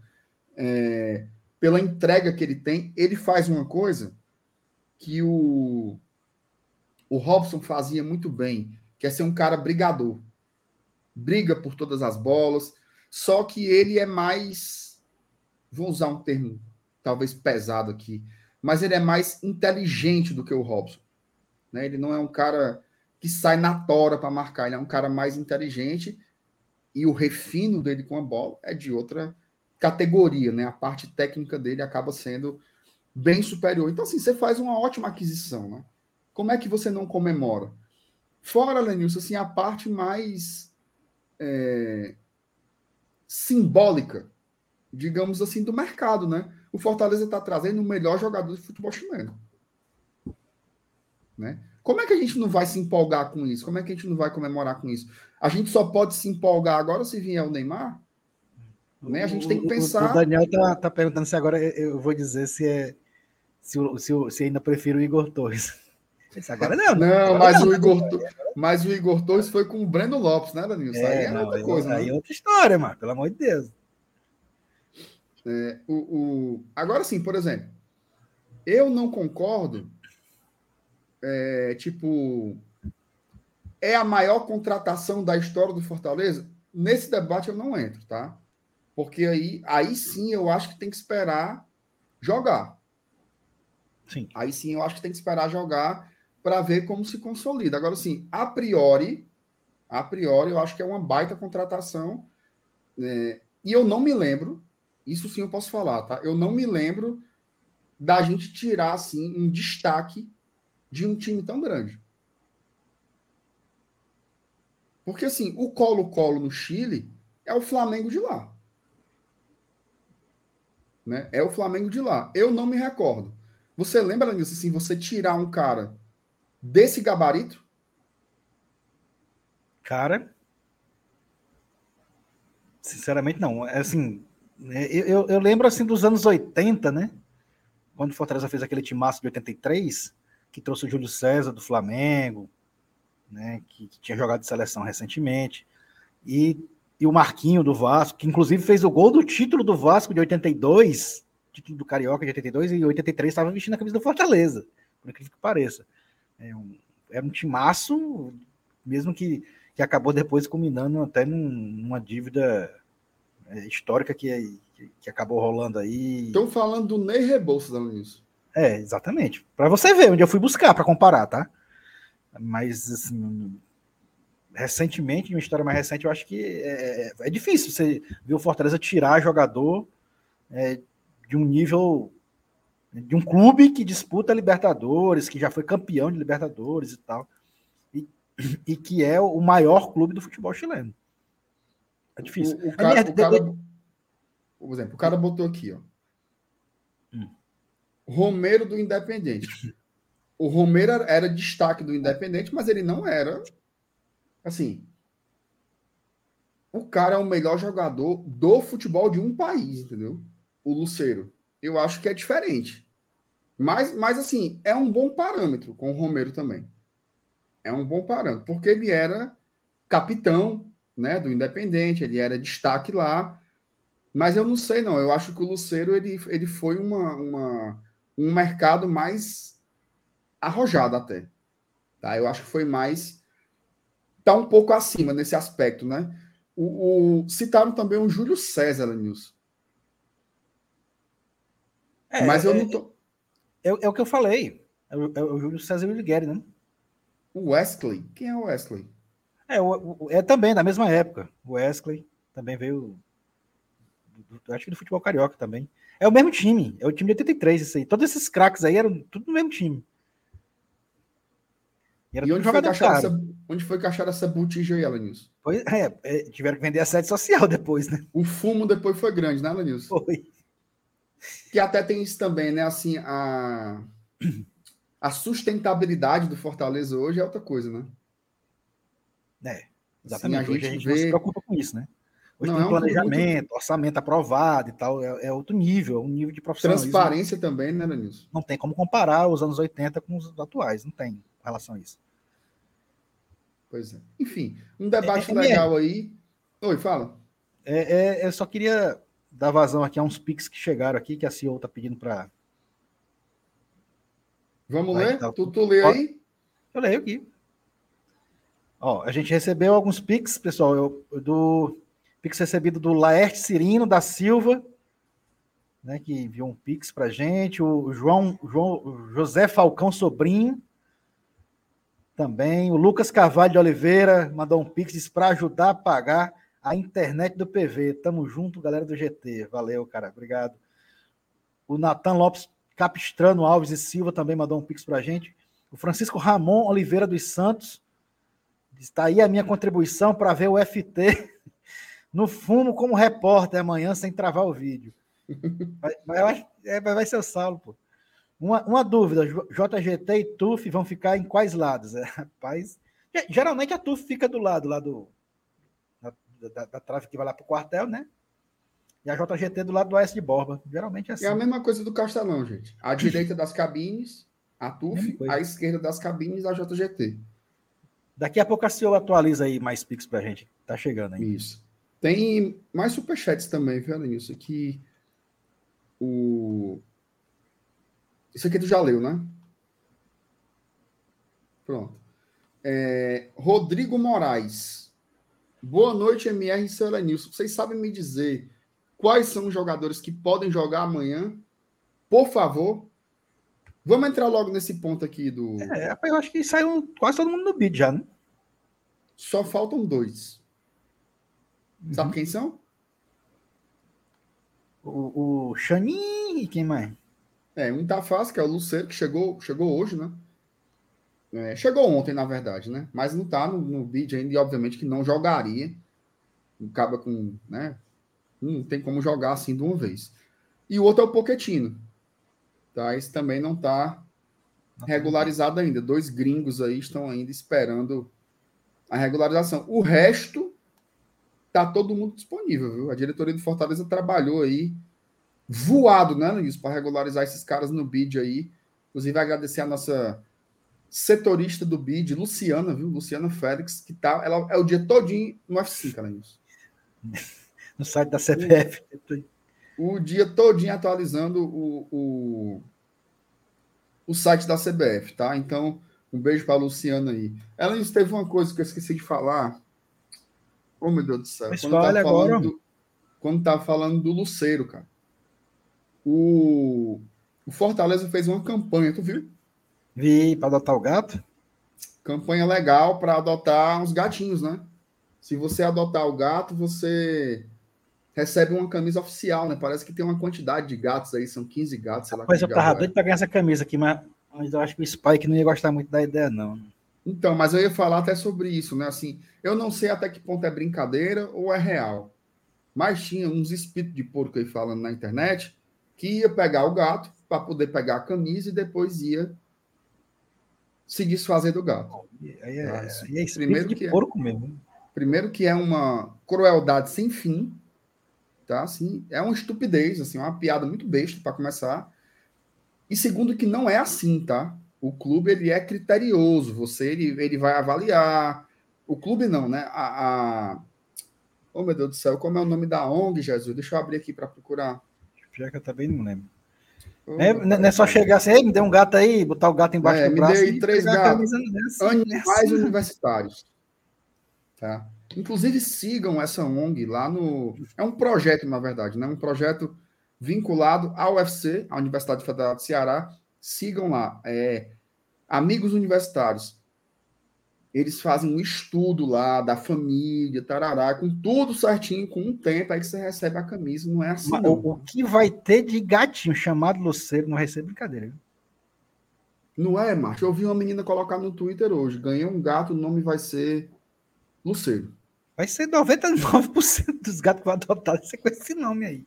C: é, pela entrega que ele tem. Ele faz uma coisa que o, o Robson fazia muito bem, que é ser um cara brigador. Briga por todas as bolas, só que ele é mais. Vou usar um termo talvez pesado aqui, mas ele é mais inteligente do que o Robson. Né? Ele não é um cara que sai na tora para marcar, ele é um cara mais inteligente e o refino dele com a bola é de outra categoria, né? A parte técnica dele acaba sendo bem superior. Então, assim, você faz uma ótima aquisição, né? Como é que você não comemora? Fora, Lenilson, assim, a parte mais é, simbólica, digamos assim, do mercado, né? O Fortaleza está trazendo o melhor jogador de futebol chileno. Né? Como é que a gente não vai se empolgar com isso? Como é que a gente não vai comemorar com isso? A gente só pode se empolgar agora se vier o Neymar? Né? A gente tem que pensar.
D: O, Daniel tá, tá perguntando se agora eu vou dizer se é se, se, se ainda prefiro o Igor Torres.
C: Esse agora não. Não, mas, O Igor, mas o Igor Torres foi com o Breno Lopes, né, Danilo?
D: É, aí é não, outra coisa. Aí né? é outra história, mano, pelo amor de Deus.
C: É, o, o... Agora sim, por exemplo, eu não concordo. É, tipo, é a maior contratação da história do Fortaleza? Nesse debate eu não entro, tá? Porque aí, aí sim eu acho que tem que esperar jogar. Sim. Aí sim eu acho que tem que esperar jogar para ver como se consolida. Agora, sim, a priori, a priori, eu acho que é uma baita contratação. É, e eu não me lembro, isso sim eu posso falar, tá? Eu não me lembro da gente tirar assim um destaque de um time tão grande. Porque assim, o Colo-Colo no Chile é o Flamengo de lá. Né? É o Flamengo de lá. Eu não me recordo você lembra disso, assim, você tirar um cara desse gabarito?
D: Cara, sinceramente não. É assim, é, eu, eu lembro assim dos anos 80, né? Quando o Fortaleza fez aquele timaço de 83, que trouxe o Júlio César do Flamengo, né, que, que tinha jogado de seleção recentemente, e, e o Marquinho do Vasco, que inclusive fez o gol do título do Vasco de 82, título do Carioca de 82, e 83 estava vestindo a camisa do Fortaleza, por incrível que pareça. É um, era um timaço, mesmo que, que acabou depois culminando até num, numa dívida é, histórica que, que, acabou rolando aí.
C: Estão falando do Ney Rebouças, nisso.
D: É, exatamente. Para você ver onde eu fui buscar para comparar, tá? Mas, assim, recentemente, uma história mais recente, eu acho que é, é, é difícil você ver o Fortaleza tirar jogador é, de um nível de um clube que disputa Libertadores, que já foi campeão de Libertadores e tal, e, e que é o maior clube do futebol chileno. É difícil.
C: O, o cara, o cara, por exemplo, o cara botou aqui, ó. Hum. Romero do Independente. O Romero era destaque do Independente, mas ele não era. Assim. O cara é o melhor jogador do futebol de um país, entendeu? O Luceiro. Eu acho que é diferente. Mas, mas assim, é um bom parâmetro com o Romero também. É um bom parâmetro, porque ele era capitão né, do Independente, ele era destaque lá. Mas eu não sei, não. Eu acho que o Luceiro ele, ele foi uma, uma um mercado mais arrojado até. Tá? Eu acho que foi mais. Está um pouco acima nesse aspecto, né? O, o citaram também o Júlio César, Nilson.
D: É, Mas eu é, não tô. É, é, o que eu falei. É o, é o Júlio César Wilgueri, né?
C: O Wesley? Quem é o Wesley?
D: É, o, é também da mesma época. O Wesley também veio. Do, do, acho que do futebol carioca também. É o mesmo time, é o time de 83, isso aí. Todos esses craques aí eram tudo no mesmo time.
C: E, e onde, foi essa, onde foi que acharam essa botija aí, Alanilson?
D: Pois é, é, tiveram que vender a sede social depois, né?
C: O fumo depois foi grande, né, Alanilson?
D: Foi.
C: Que até tem isso também, né? Assim, a, a sustentabilidade do Fortaleza hoje é outra coisa, né?
D: É, exatamente. Assim, a gente, a gente vê... não se preocupa com isso, né? Hoje não, tem é um planejamento, orçamento aprovado e tal, é, é, outro nível, é um nível de profissionalismo.
C: Transparência também, né, Danilson?
D: Não tem como comparar os anos 80 com os atuais, não tem relação a isso.
C: Pois é. Enfim, um debate é, é legal aí. Oi, fala.
D: É, é, eu só queria dar vazão aqui a uns pics que chegaram aqui, que a CEO está pedindo para.
C: Vamos ler? Tu, tu lê aí?
D: Eu leio aqui. Ó, a gente recebeu alguns pics, pessoal, eu, do Pix recebido do Laerte Cirino da Silva, né, que enviou um Pix para gente. O João, João José Falcão Sobrinho também. O Lucas Carvalho de Oliveira mandou um Pix para ajudar a pagar a internet do PV. Tamo junto, galera do GT. Valeu, cara. Obrigado. O Natan Lopes Capistrano Alves e Silva também mandou um Pix para gente. O Francisco Ramon Oliveira dos Santos. Está aí a minha contribuição para ver o FT no fumo como repórter amanhã sem travar o vídeo. Vai, vai, é, vai ser o Saulo, pô. Uma, uma dúvida: JGT e TUF vão ficar em quais lados? É, rapaz, geralmente a TUF fica do lado lá do, da, da, da trave que vai lá para o quartel, né? E a JGT do lado do Oeste de Borba. Geralmente é assim.
C: É a mesma coisa do Castelão, gente. A direita das cabines, a TUF, a esquerda das cabines, a JGT.
D: Daqui a pouco a CEO atualiza aí mais Pix pra gente. Tá chegando aí.
C: Isso. Tem mais superchats também, viu, Isso aqui. O... Isso aqui tu já leu, né? Pronto. É, Rodrigo Moraes. Boa noite, MR e seu Nilson. Vocês sabem me dizer quais são os jogadores que podem jogar amanhã? Por favor. Vamos entrar logo nesse ponto aqui do.
D: É, eu acho que saiu quase todo mundo no bid já, né?
C: Só faltam dois. Uhum. Sabe quem são?
D: O, o Xanin e quem mais?
C: É, um tá fácil, que é o Luceiro, que chegou, chegou hoje, né? É, chegou ontem, na verdade, né? Mas não tá no, no vídeo ainda, e obviamente que não jogaria. Acaba com, né? Não tem como jogar assim de uma vez. E o outro é o Poquetino. Tá? Esse também não tá regularizado ainda. Dois gringos aí estão ainda esperando a regularização. O resto tá todo mundo disponível, viu? A diretoria do Fortaleza trabalhou aí voado, né, Luiz, para regularizar esses caras no bid aí. Inclusive, agradecer a nossa setorista do BID, Luciana, viu? Luciana Félix, que tá, ela é o dia todinho no F5, além disso.
D: No site da CPF.
C: O dia todinho atualizando o, o, o site da CBF, tá? Então, um beijo para a Luciana aí. Ela teve uma coisa que eu esqueci de falar. Oh, meu Deus do céu.
D: Mas
C: Quando
D: agora.
C: falando do- quando tava falando do Luceiro, cara. O, o Fortaleza fez uma campanha, tu viu?
D: Vi para adotar o gato.
C: Campanha legal para adotar uns gatinhos, né? Se você adotar o gato, você recebe uma camisa oficial, né? Parece que tem uma quantidade de gatos aí, são 15 gatos, sei lá.
D: Pois eu tava
C: é.
D: doido para ganhar essa camisa aqui, mas, mas eu acho que o Spike não ia gostar muito da ideia, não.
C: Então, mas eu ia falar até sobre isso, né? Assim, eu não sei até que ponto é brincadeira ou é real. Mas tinha uns espíritos de porco aí falando na internet que ia pegar o gato para poder pegar a camisa e depois ia se desfazer do gato.
D: É,
C: Ah, isso.
D: aí é espírito
C: Primeiro
D: de
C: que é.
D: porco mesmo.
C: Primeiro que é uma crueldade sem fim, tá? Assim, é uma estupidez, assim, uma piada muito besta para começar. E segundo que não é assim, tá? O clube ele é criterioso, você ele, ele vai avaliar. O clube não, né? A, a... Oh, meu Deus do céu, como é o nome da ONG, Jesus? Deixa eu abrir aqui para procurar.
D: Já que eu também não lembro.
C: Oh,
D: É, não é só chegar assim, "Ei, me dê um gato aí, botar o gato embaixo
C: É,
D: do
C: me
D: braço
C: dê aí
D: e
C: três gatos.
D: é é
C: Animais universitários. Tá? Inclusive, sigam essa ONG lá no. É um projeto, na verdade, né? Um projeto vinculado à UFC, à Universidade Federal do Ceará. Sigam lá. É, Amigos Universitários. Eles fazem um estudo lá da família, tarará, com tudo certinho, com um tempo, aí que você recebe a camisa. Não é assim,
D: Mas
C: não.
D: O, que vai ter de gatinho chamado Luceiro não vai ser brincadeira. viu?
C: Não é, macho? Eu vi uma menina colocar no Twitter hoje. Ganhei um gato, o nome vai ser Luceiro.
D: Vai ser 99% dos gatos que vão adotar vai com esse nome aí.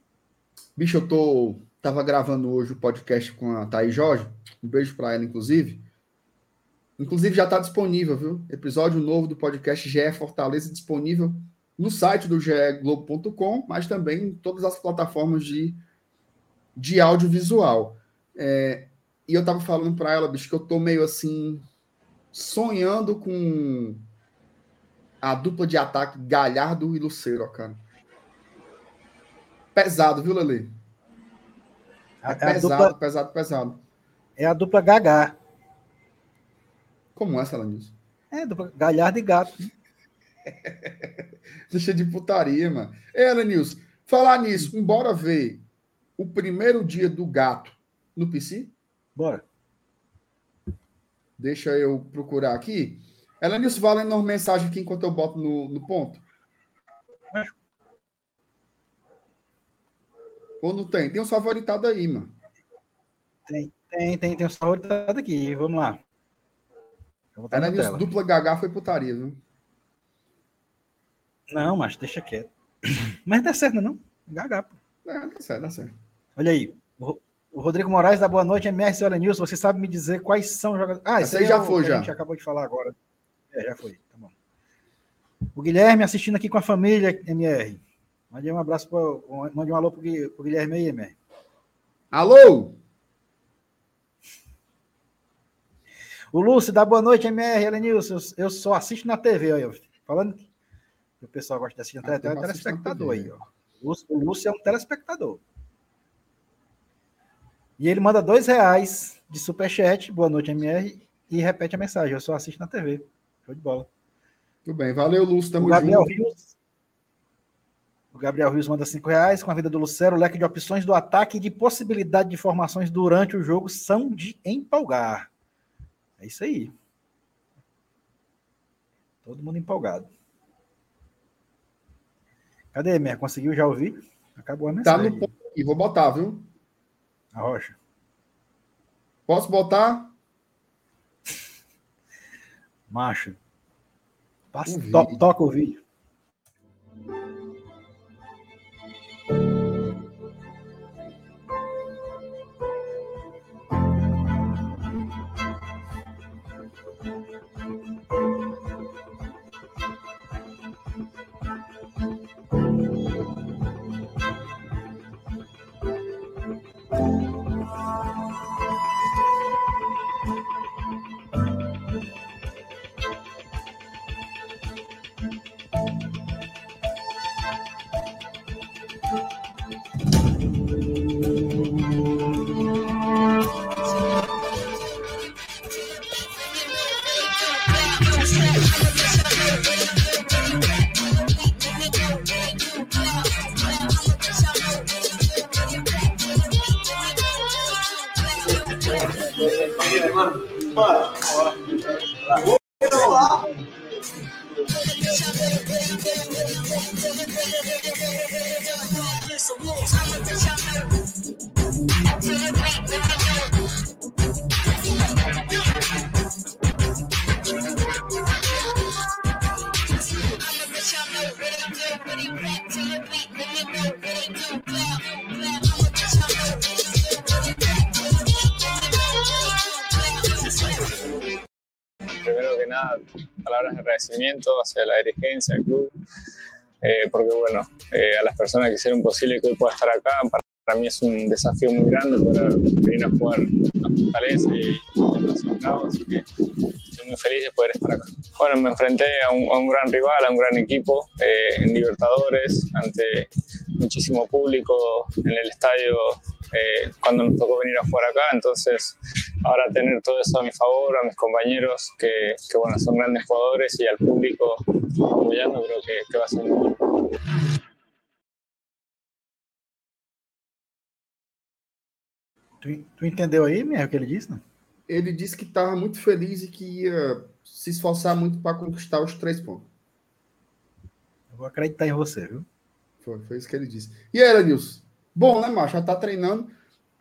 C: Bicho, eu tô. Tava gravando hoje o podcast com a Thaís Jorge. Um beijo pra ela, inclusive. Inclusive, já tá disponível, viu? Episódio novo do podcast GE Fortaleza disponível no site do geglobo.com, mas também em todas as plataformas de, de audiovisual. É, e eu tava falando pra ela, bicho, que eu tô meio assim. sonhando com a dupla de ataque Galhardo e Luceiro, ó, cara. Pesado, viu, Lele?
D: É a,
C: pesado,
D: dupla,
C: pesado, pesado.
D: é a dupla Gagá.
C: Como é, Salanis?
D: É, dupla Galhardo e Gato.
C: Deixa de putaria, mano. Ei, Elenilson, falar nisso, embora ver o primeiro dia do gato no PC,
D: Bora.
C: deixa eu procurar aqui. Elenilson, valendo uma mensagem aqui enquanto eu boto no, no ponto. Ou não tem? Tem uns favoritados aí, mano.
D: Tem, tem, tem, tem um favoritado aqui. Vamos lá. Na
C: Elenilson, dupla Gagá foi putaria, viu?
D: Não, mas deixa quieto. Mas não dá certo, não. Gagá, pô.
C: É, dá certo, dá certo.
D: Olha aí. O Ro- o Rodrigo Moraes da Boa Noite, MS Olha News. Você sabe me dizer quais são os jogadores. Ah,
C: Essa
D: aí
C: já
D: é
C: foi, já.
D: A gente acabou de falar agora. É, já foi. Tá bom. O Guilherme assistindo aqui com a família, MR. Mande um abraço, pro, mande um alô pro, Gui- pro Guilherme aí, MR.
C: Alô?
D: O Lúcio da Boa Noite, MR, Ellen Nilson. Eu, só assisto na TV, olha. Falando que o pessoal gosta de assistir na
C: Ah,
D: TV, é um telespectador aí, ó. O Lúcio, o Lúcio é um telespectador. E ele manda dois reais de superchat, boa noite, MR, e repete a mensagem. Eu só assisto na TV. Show de bola.
C: Tudo bem. Valeu, Lúcio. Tamo
D: o Gabriel
C: junto.
D: Rios. O Gabriel Rios manda cinco reais. Com a vida do Lucero, o leque de opções do ataque e de possibilidade de formações durante o jogo são de empolgar. É isso aí. Todo mundo empolgado. Cadê, Mer? Conseguiu já ouvir? Acabou a
C: Tá
D: mensagem.
C: no ponto aqui. Vou botar, viu?
D: A rocha.
C: Posso botar?
D: Macho. Passa,
C: O
D: to- toca o vídeo.
E: Agradecimiento hacia la dirigencia del club, eh, porque bueno, eh, a las personas que hicieron posible que hoy pueda estar acá, para, para mí es un desafío muy grande poder venir a jugar a Fortaleza y clasificado, así que estoy muy feliz de poder estar acá. Bueno, me enfrenté a un, a un gran rival, a un gran equipo eh, en Libertadores, ante muchísimo público en el estadio eh, cuando nos tocó venir a jugar acá, entonces ahora tener todo eso a mi favor, a mis compañeros que, que bueno, son grandes jugadores y al público apoyando, creo que, que va a ser muy bueno.
D: Tu, tu entendeu aí, Mier, o que ele disse? Não?
C: Ele disse que estava muito feliz e que ia se esforçar muito para conquistar os três pontos.
D: Eu vou acreditar em você, viu?
C: Foi, foi isso que ele disse. E aí, Elenilson? Bom, né, macho? Já tá treinando.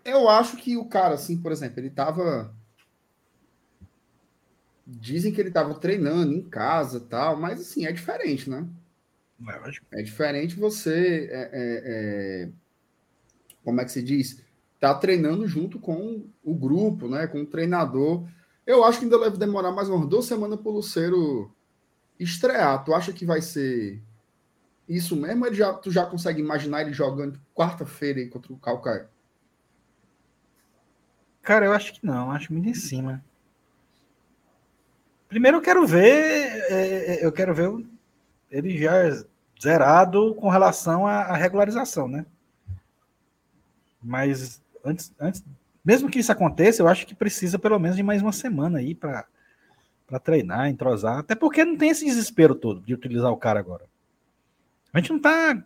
C: Eu acho que o cara, assim, por exemplo, ele tava. Dizem que ele tava treinando em casa tal, mas assim, é diferente, né?
D: Lógico.
C: É diferente você. é, é, é, como é que se diz? Tá treinando junto com o grupo, né? Com o treinador. Eu acho que ainda deve demorar mais umas duas semanas para o Luceiro estrear. Tu acha que vai ser isso mesmo? Ele já, tu já consegue imaginar ele jogando quarta-feira contra o Calcaia?
D: Cara, eu acho que não, acho muito em cima. Primeiro eu quero ver, é, é, eu quero ver ele já zerado com relação à, regularização, né? Mas antes, antes, mesmo que isso aconteça, eu acho que precisa pelo menos de mais uma semana aí para treinar, entrosar, até porque não tem esse desespero todo de utilizar o cara agora. A gente não tá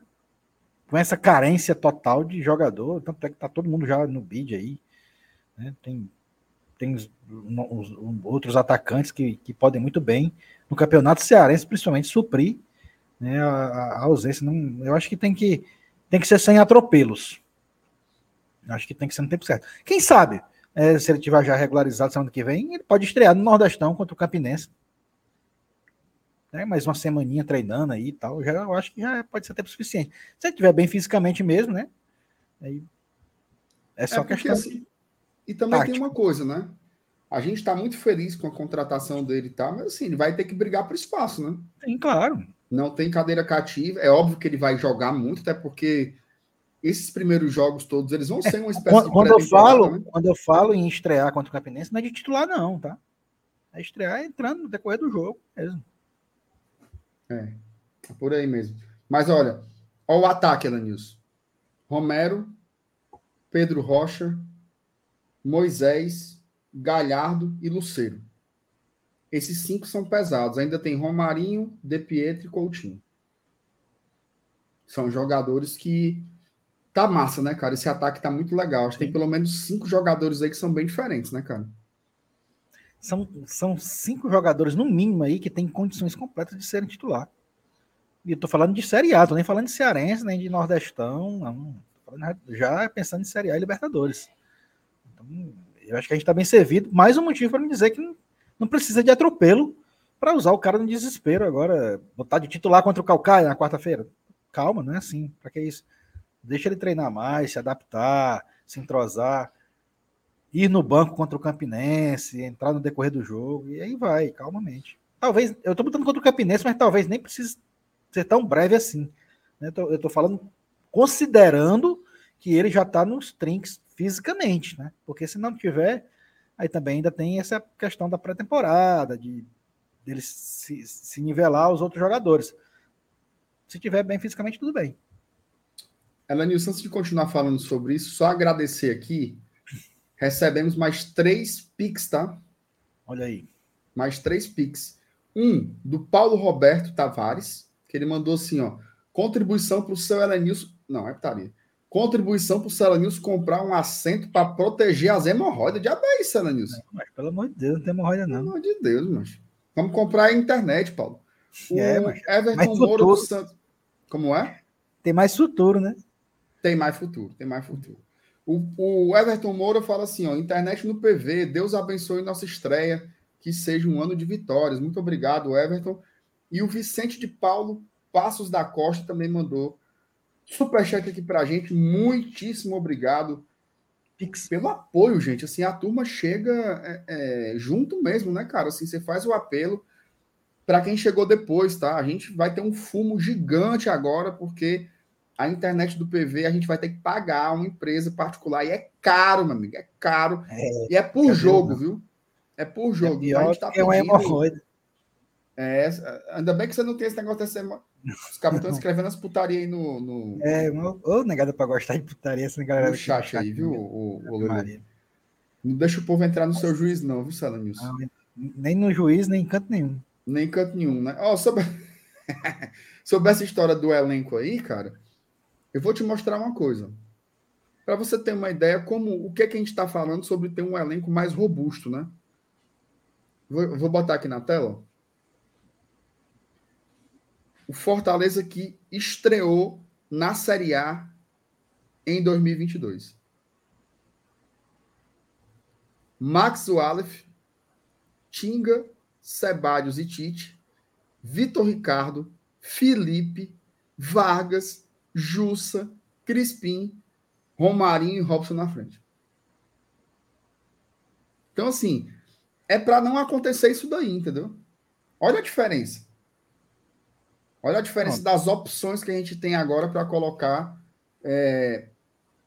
D: com essa carência total de jogador, tanto é que tá todo mundo já no bid aí, né? Tem tem os, os- os outros atacantes que, que podem muito bem no campeonato cearense, principalmente suprir né, a, a- ausência. Não, eu acho que tem que tem que ser sem atropelos. Acho que tem que ser no tempo certo. Quem sabe, é, se ele tiver já regularizado semana que vem, ele pode estrear no Nordestão contra o Campinense. Né, mais uma semaninha treinando aí e tal, já, eu acho que já pode ser tempo suficiente. Se ele estiver bem fisicamente mesmo, né? Aí é só
C: É
D: questão.
C: assim, E também tem
D: tático.
C: uma coisa, né? A gente está muito feliz com a contratação dele e tal, mas assim, ele vai ter que brigar por espaço, né?
D: Sim, claro.
C: Não tem cadeira cativa. É óbvio que ele vai jogar muito, até porque esses primeiros jogos todos, eles vão ser uma espécie
D: Quando,
C: de
D: quando eu falo,
C: né?
D: quando eu falo em estrear contra o Campinense, não é de titular, não, tá? É estrear entrando no decorrer do jogo mesmo.
C: É por aí mesmo. Mas olha, olha o ataque, Elenilson. Romero, Pedro Rocha, Moisés, Galhardo e Luceiro. Esses cinco são pesados. Ainda tem Romarinho, De Pietro e Coutinho. São jogadores que tá massa, né, cara? Esse ataque tá muito legal. Acho que tem pelo menos cinco jogadores aí que são bem diferentes, né, cara?
D: São, são cinco jogadores, no mínimo, aí, que têm condições completas de serem titular. E eu tô falando de Série A, tô nem falando de Cearense, nem de Nordestão, não. Já pensando em Série A e Libertadores. Então, eu acho que a gente tá bem servido. Mais um motivo para me dizer que não, não precisa de atropelo para usar o cara no desespero agora. Botar de titular contra o Calcaia na quarta-feira. Calma, não é assim. Para que isso? Deixa ele treinar mais, se adaptar, se entrosar ir no banco contra o Campinense, entrar no decorrer do jogo, e aí vai, calmamente. Talvez, eu tô botando contra o Campinense, mas talvez nem precise ser tão breve assim. né? Eu tô falando considerando que ele já tá nos trinks fisicamente, né? Porque se não tiver, aí também ainda tem essa questão da pré-temporada, de dele se, se nivelar aos outros jogadores. Se tiver bem fisicamente, tudo bem.
C: Elenilson, antes de continuar falando sobre isso, só agradecer aqui. Recebemos mais três Pix, tá?
D: Olha aí.
C: mais três Pix. Um do Paulo Roberto Tavares, que ele mandou assim, ó. Contribuição para o seu Elenilson. Não, é putaria. Contribuição para o Celanils comprar um assento para proteger as hemorroidas. Já é isso, Celanils.
D: Mas, pelo amor de Deus, não tem hemorroida,
C: Pelo
D: não.
C: amor de Deus, mas. Vamos comprar a internet, Paulo. O
D: É, mas-
C: Everton
D: mas
C: Moura do
D: futuro.
C: Santos. Como é?
D: Tem mais futuro, né?
C: Tem mais futuro, tem mais futuro. O, o Everton Moura fala assim: ó, internet no PV, Deus abençoe nossa estreia, que seja um ano de vitórias. Muito obrigado, Everton. E o Vicente de Paulo Passos da Costa também mandou superchat aqui pra gente. Muitíssimo obrigado pelo apoio, gente. Assim, a turma chega é, é, junto mesmo, né, cara? Assim, você faz o apelo para quem chegou depois, tá? A gente vai ter um fumo gigante agora, porque a internet do PV a gente vai ter que pagar uma empresa particular e é caro, meu amigo, é caro.
D: É,
C: e é por
D: quer
C: jogo, viu? É por jogo.
D: é
C: a
D: pior
C: gente tá
D: é uma hemorroida.
C: é, ainda bem que você não tem esse negócio dessa. Os caras estão escrevendo as putarias aí no, no,
D: É, ô negada pra gostar de putaria, essa galera
C: no chat aí, viu, o, o. Não deixa o povo entrar no seu juiz, não, viu?
D: Não, nem no juiz, nem em canto nenhum.
C: Nem canto nenhum, né? Ó, sobre... sobre essa história do elenco aí, cara, eu vou te mostrar uma coisa. Para você ter uma ideia como o que, é que a gente está falando sobre ter um elenco mais robusto, né? Vou, vou botar aqui na tela. O Fortaleza que estreou na Série A em 2022. Max Walef, Tinga, Sebadios e Tite, Vitor Ricardo, Felipe, Vargas, Jussa, Crispim, Romarinho e Robson na frente. Então, assim, é para não acontecer isso daí, entendeu? Olha a diferença. Olha a diferença das opções que a gente tem agora para colocar é,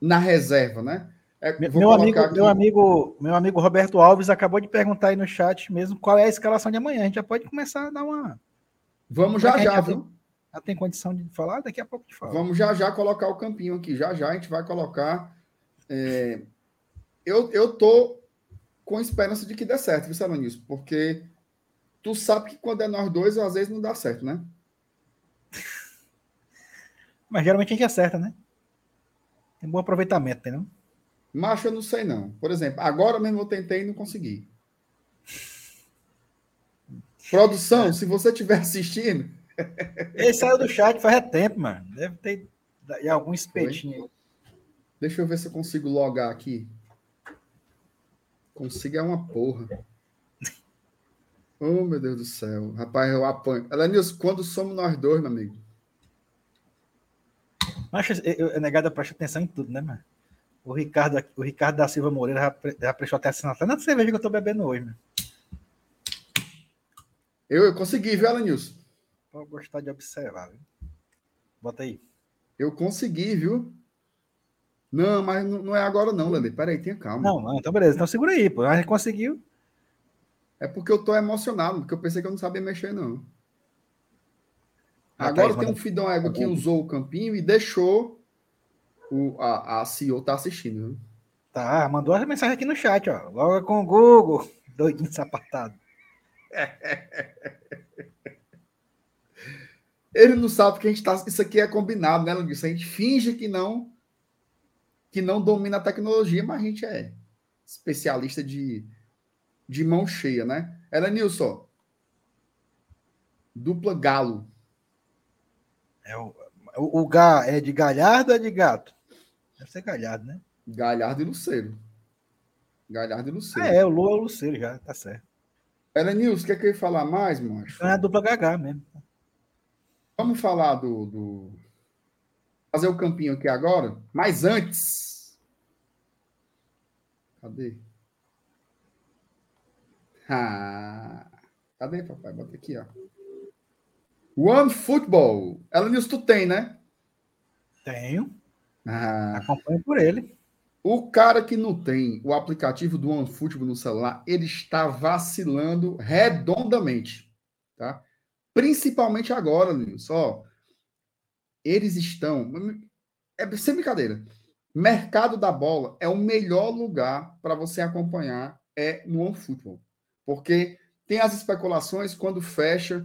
C: na reserva, né? É,
D: Meu, amigo,
C: aqui-
D: meu amigo, meu amigo Roberto Alves acabou de perguntar aí no chat mesmo qual é a escalação de amanhã. A gente já pode começar a dar uma.
C: Vamos já já viu?
D: Já tem condição de falar? Daqui a pouco te fala.
C: Vamos já já colocar o campinho aqui. Já já a gente vai colocar. é, Eu, eu tô com esperança de que dê certo, viu, Salanilson? Porque tu sabe que quando é nós dois, às vezes não dá certo, né?
D: Mas geralmente a gente acerta, né? Tem bom aproveitamento, entendeu?
C: Macho, eu não sei não. Por exemplo, agora mesmo eu tentei e não consegui. Produção, se você estiver assistindo,
D: Ele saiu do chat faz tempo, mano. Deve ter e algum espetinho aí.
C: deixa eu ver se eu consigo logar aqui. Consigo é uma porra. Oh, meu Deus do céu. Rapaz, eu apanho. Elenilson, quando somos nós dois, meu amigo?
D: Mas eu, eu, eu negado presta atenção em tudo, né, mano? O Ricardo, o Ricardo da Silva Moreira já, pre- já prestou atenção até na cerveja que eu tô bebendo hoje, mano.
C: Eu, eu consegui, viu, Elenilson?
D: Pode gostar de observar, viu? Bota aí.
C: Eu consegui, viu? Não, mas não, não é agora não, Lele. Peraí, tenha calma.
D: Não, não, então beleza. Então segura aí, pô. A gente conseguiu.
C: É porque eu tô emocionado, porque eu pensei que eu não sabia mexer, não.
D: Ah,
C: Agora
D: tá,
C: tem um Fidão Ego que usou o campinho e deixou o, a, a CEO tá assistindo.
D: Tá, mandou a mensagem aqui no chat, ó. Logo com o Google. Doidinho sapatado.
C: Ele não sabe que a gente tá. Isso aqui é combinado, né, Luiz? A gente finge que não que não domina a tecnologia, mas a gente é especialista de, de mão cheia, né? Ela Nilson. Dupla galo.
D: É o, o, o Gá é de galhardo ou é de gato? Deve ser galhardo, né?
C: Galhardo e Luceiro. Galhardo e Luceiro.
D: Ah, é, o Lu é o Luceiro já, tá certo.
C: Ela Nilson, quer que eu falar mais, macho?
D: Então é a dupla GH mesmo.
C: Vamos falar do, do- Fazer o campinho aqui agora, mas antes. Cadê? Ah, cadê, papai? Bota aqui, ó. One Football. Ela Nilson, tu tem, né?
D: Tenho.
C: Ah,
D: Acompanho por ele.
C: o cara que não tem o aplicativo do OneFootball no celular, ele está vacilando redondamente, tá? Principalmente agora, Nilson. Ó, eles estão. É sem brincadeira. Mercado da bola é o melhor lugar para você acompanhar é no OneFootball. Porque tem as especulações quando fecha,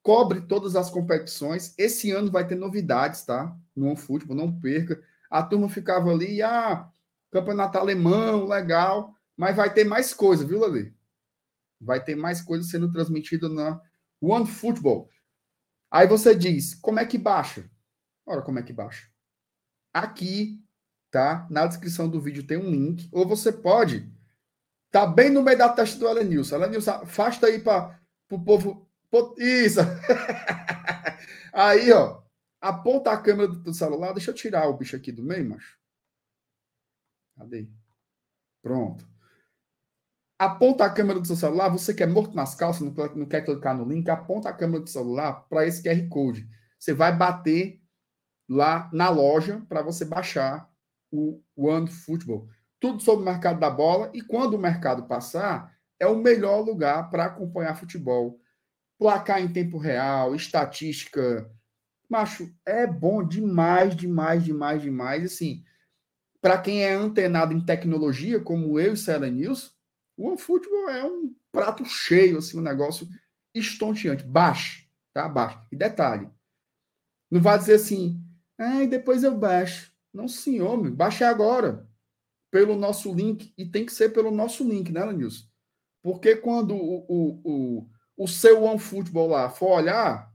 C: cobre todas as competições. Esse ano vai ter novidades, tá? No OneFootball, não perca. a turma ficava ali, ah, campeonato alemão, legal, mas vai ter mais coisa, viu, Lali? Vai ter mais coisa sendo transmitida na One Football. Aí você diz, como é que baixa? Ora, como é que baixa? Aqui, tá? Na descrição do vídeo tem um link, ou você pode tá bem no meio da testa do Elenilson. Elenilson, afasta aí para o povo. Isso! aí, ó, aponta a câmera do celular. Deixa eu tirar o bicho aqui do meio, macho. Cadê? Pronto. Aponta a câmera do seu celular. Você que é morto nas calças, não quer clicar no link, aponta a câmera do celular para esse QR Code. Você vai bater lá na loja para você baixar o One Football. Tudo sobre o mercado da bola e quando o mercado passar, é o melhor lugar para acompanhar futebol. Placar em tempo real, estatística. Macho, é bom demais, demais, demais, demais. Assim, para quem é antenado em tecnologia, como eu e Célia News, o OneFootball é um prato cheio, assim, um negócio estonteante. Baixe, tá? Baixe. E detalhe, não vai dizer assim, ah, depois eu baixo. Não, senhor, baixe agora. Pelo nosso link. E tem que ser pelo nosso link, né, Lenilson? Porque quando o, o, o, o seu OneFootball lá for olhar,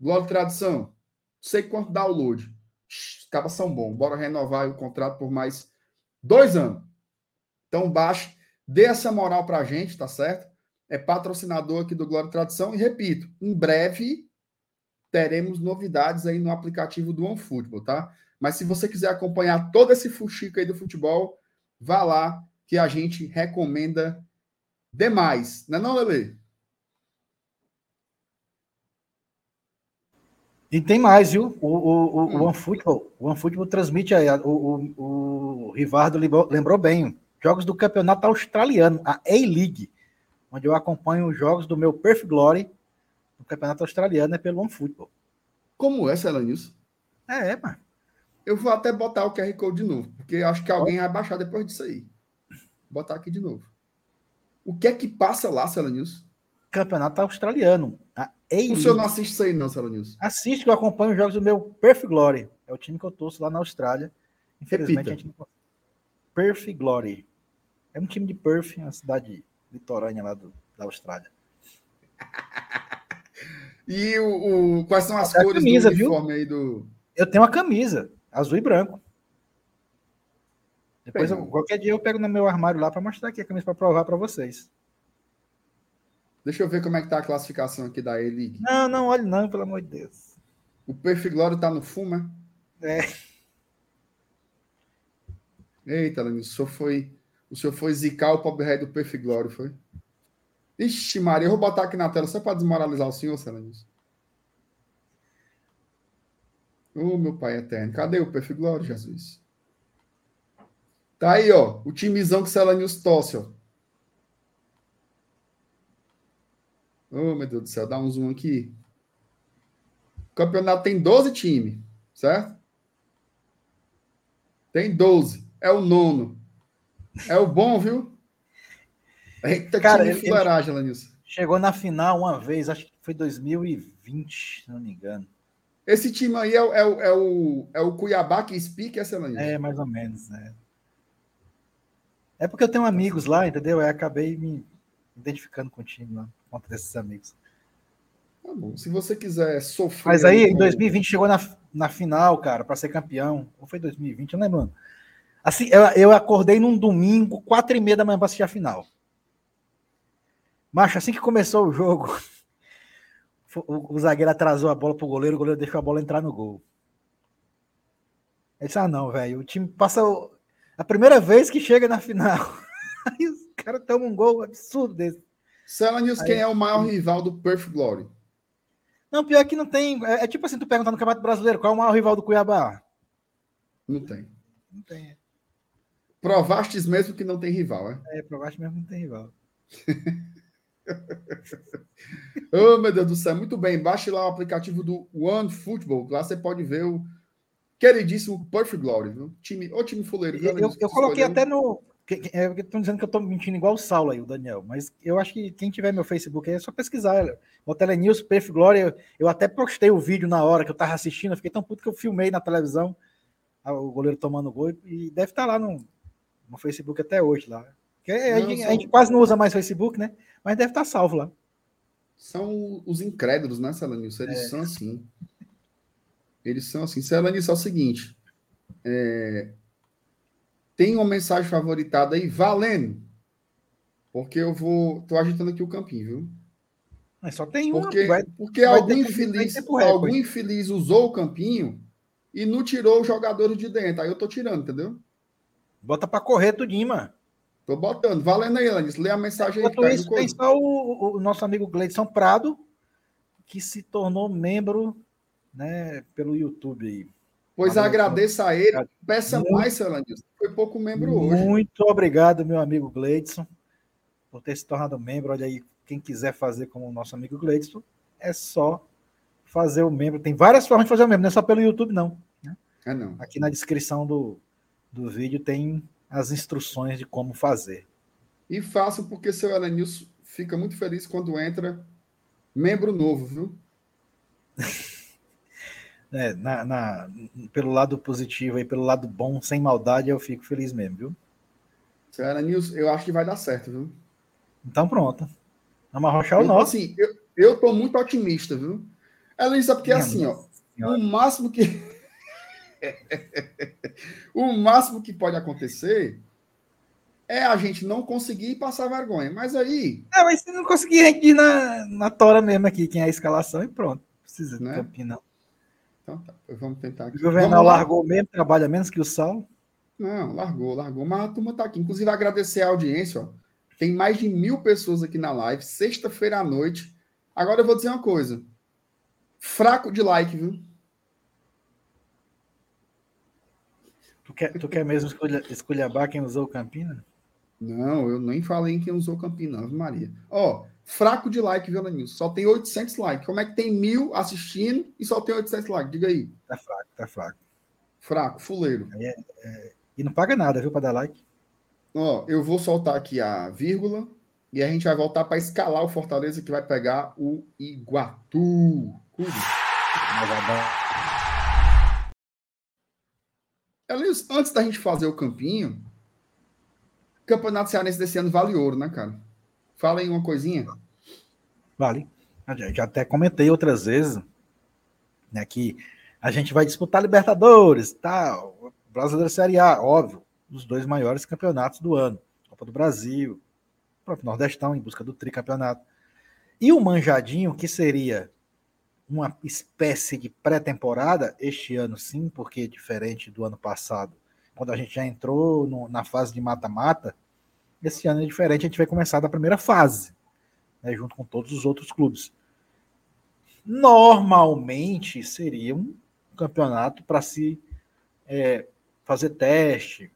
C: Glória Tradição, sei quanto download. Acaba são bom. Bora renovar o contrato por mais dois anos. Então, baixe, dê essa moral pra gente, tá certo? É patrocinador aqui do Glória Tradição. E repito, em breve teremos novidades aí no aplicativo do OneFootball, tá? Mas se você quiser acompanhar todo esse fuxico aí do futebol, vá lá que a gente recomenda demais. Não é não, Lele?
D: E tem mais, viu? O, o, o, hum. o OneFootball, o OneFootball transmite aí, o, o, o Rivardo lembrou, lembrou bem, jogos do campeonato australiano, a A-League, onde eu acompanho os jogos do meu Perth Glory no campeonato australiano é pelo OneFootball.
C: Como é, Celanils?
D: É, é, mano.
C: Eu vou até botar o QR Code de novo, porque acho que alguém vai baixar depois disso aí. Vou botar aqui de novo. O que é que passa lá, Celanils?
D: Campeonato australiano.
C: A o senhor não assiste isso aí, não, Celanils?
D: Assiste, eu acompanho os jogos do meu Perth Glory. É o time que eu torço lá na Austrália. Infelizmente, Repita. a gente não... Perth Glory. É um time de Perth, uma cidade litorânea lá do, da Austrália.
C: E o, o quais são as cores
D: camisa,
C: do uniforme
D: viu?
C: aí do.
D: Eu tenho uma camisa, azul e branco. Depois, eu, qualquer dia eu pego no meu armário lá para mostrar aqui a camisa para provar para vocês.
C: Deixa eu ver como é que tá a classificação aqui da E-League.
D: Não, não, olhe não, pelo amor de Deus.
C: O Perfiglório tá no fumo,
D: é? É.
C: Eita, Lenilson, o senhor foi, o senhor foi zicar o pobre rei do Perfiglório, foi? Ixi, Maria, eu vou botar aqui na tela só para desmoralizar o senhor, Selenis. Ô, oh, meu pai eterno. Cadê o perfil Glória, Jesus? Tá aí, ó. O timezão que o Selanius tosse, ó. Ô, oh, meu Deus do céu. Dá um zoom aqui. O campeonato tem 12 times, certo? Tem 12. É o nono. É o bom, viu?
D: Eita, Cara, ele, fuleiragem, ele chegou na final uma vez, acho que foi 2020, se não me engano.
C: Esse time aí é, o, é, é, o, é o Cuiabá que speak, essa
D: Lanilson? É, mais ou menos, né? É porque eu tenho amigos lá, entendeu? Eu acabei me identificando com o time lá, contra desses amigos.
C: Tá bom. Se você quiser sofrer.
D: Mas aí, em 2020, chegou na, na final, cara, para ser campeão. Ou foi 2020? Eu não lembro. Assim, eu, eu acordei num domingo, quatro e meia da manhã para assistir a final. Macho, assim que começou o jogo, o, o zagueiro atrasou a bola pro goleiro, o goleiro deixou a bola entrar no gol. Ele disse, ah não, velho, o time passa a primeira vez que chega na final. Aí os caras tomam um gol absurdo desse.
C: Sela News, quem é o maior rival do Perth Glory?
D: Não, pior que não tem. É, é, tipo assim, tu perguntar no Campeonato Brasileiro, qual é o maior rival do Cuiabá?
C: Não tem.
D: Não tem.
C: Provastes mesmo que não tem rival, é?
D: É, provaste mesmo que não tem rival.
C: oh, meu Deus do céu, muito bem. Baixe lá o aplicativo do One Football. Lá você pode ver o queridíssimo Perfect Glory, viu? Time, o time fuleiro.
D: Eu, eu, eu coloquei até no. Estão dizendo que eu estou mentindo igual o Saulo aí, o Daniel, mas eu acho que quem tiver meu Facebook aí é só pesquisar. O Telenews, Perfect Glory, eu, eu até postei o vídeo na hora que eu estava assistindo, eu fiquei tão puto que eu filmei na televisão o goleiro tomando gol e deve estar lá no, no Facebook até hoje lá. A,
C: Não,
D: gente, a gente quase não usa mais Facebook, né? Mas deve estar salvo lá.
C: São os incrédulos, né, Celanilson? Eles
D: É.
C: são assim. Eles são assim. Celanilson, é o seguinte. é, Tem uma mensagem favoritada aí, valendo. Porque eu vou. Tô agitando aqui o campinho, viu?
D: Mas só tem uma.
C: Porque,
D: vai-
C: porque
D: vai
C: algum infeliz, algum infeliz usou o campinho e não tirou os jogadores de dentro. Aí eu tô tirando, entendeu?
D: Bota pra correr tudinho, mano.
C: Tô botando. Valendo aí, Lanis. Lê a mensagem aí que tá
D: isso, tem só o, o- nosso amigo Gleidson Prado, que se tornou membro né, pelo YouTube aí.
C: Pois agradeça a ele. Peça
D: Muito-
C: mais, Celanilson. Foi pouco membro hoje.
D: Muito obrigado, meu amigo Gleidson, por ter se tornado membro. Olha aí, quem quiser fazer como o nosso amigo Gleidson, é só fazer o membro. Tem várias formas de fazer o membro, não é só pelo YouTube, não.
C: É não.
D: Aqui na descrição do, do vídeo tem as instruções de como fazer.
C: E faço porque seu Elenilson fica muito feliz quando entra membro novo, viu?
D: É, na, na- pelo lado positivo e pelo lado bom, sem maldade, eu fico feliz mesmo, viu?
C: Seu Elenilson, eu acho que vai dar certo, viu?
D: Então pronto. Vamos arrochar o
C: Eu,
D: nosso.
C: assim, eu, eu tô muito otimista, viu? Elenilson, sabe porque
D: Minha
C: assim, ó,
D: senhora.
C: o máximo que o máximo que pode acontecer é a gente não conseguir passar vergonha. Mas aí,
D: É, mas se não conseguir, a gente diz na, na tora mesmo aqui, quem é a escalação e pronto. Precisa de
C: Né?
D: campinho, não.
C: então tá, vamos tentar aqui.
D: O Juvenal largou mesmo, trabalha menos que o Sal.
C: Não, largou, largou. Mas a turma tá aqui. Inclusive, agradecer a audiência, ó. Tem mais de mil pessoas aqui na live, sexta-feira à noite. Agora eu vou dizer uma coisa. Fraco de like, viu?
D: Tu quer, tu quer mesmo escolha, esculhambar quem usou o Campina?
C: Não, eu nem falei em quem usou Campina, Ave Maria. Ó, fraco de like, viu, Lenilson? Só tem 800 likes. Como é que tem mil assistindo e só tem 800 likes? Diga aí.
D: Tá fraco, tá fraco.
C: Fraco, fuleiro.
D: E não paga nada, viu, pra dar like.
C: Ó, eu vou soltar aqui a vírgula e a gente vai voltar para escalar o Fortaleza que vai pegar o Iguatu.
D: Mas
C: Elias, antes da gente fazer o campinho, Campeonato Cearense desse ano vale ouro, né, cara? Fala aí uma coisinha.
D: Vale. Eu já- até comentei outras vezes né, que a gente vai disputar Libertadores, tal, Brasileiro Série A, óbvio, os dois maiores campeonatos do ano. Copa do Brasil, próprio Nordestão em busca do tricampeonato. E o Manjadinho, que seria uma espécie de pré-temporada, este ano sim, porque diferente do ano passado, quando a gente já entrou no- na fase de mata-mata, esse ano é diferente, a gente vai começar da primeira fase né, junto com todos os outros clubes. Normalmente seria um campeonato para se é, fazer teste,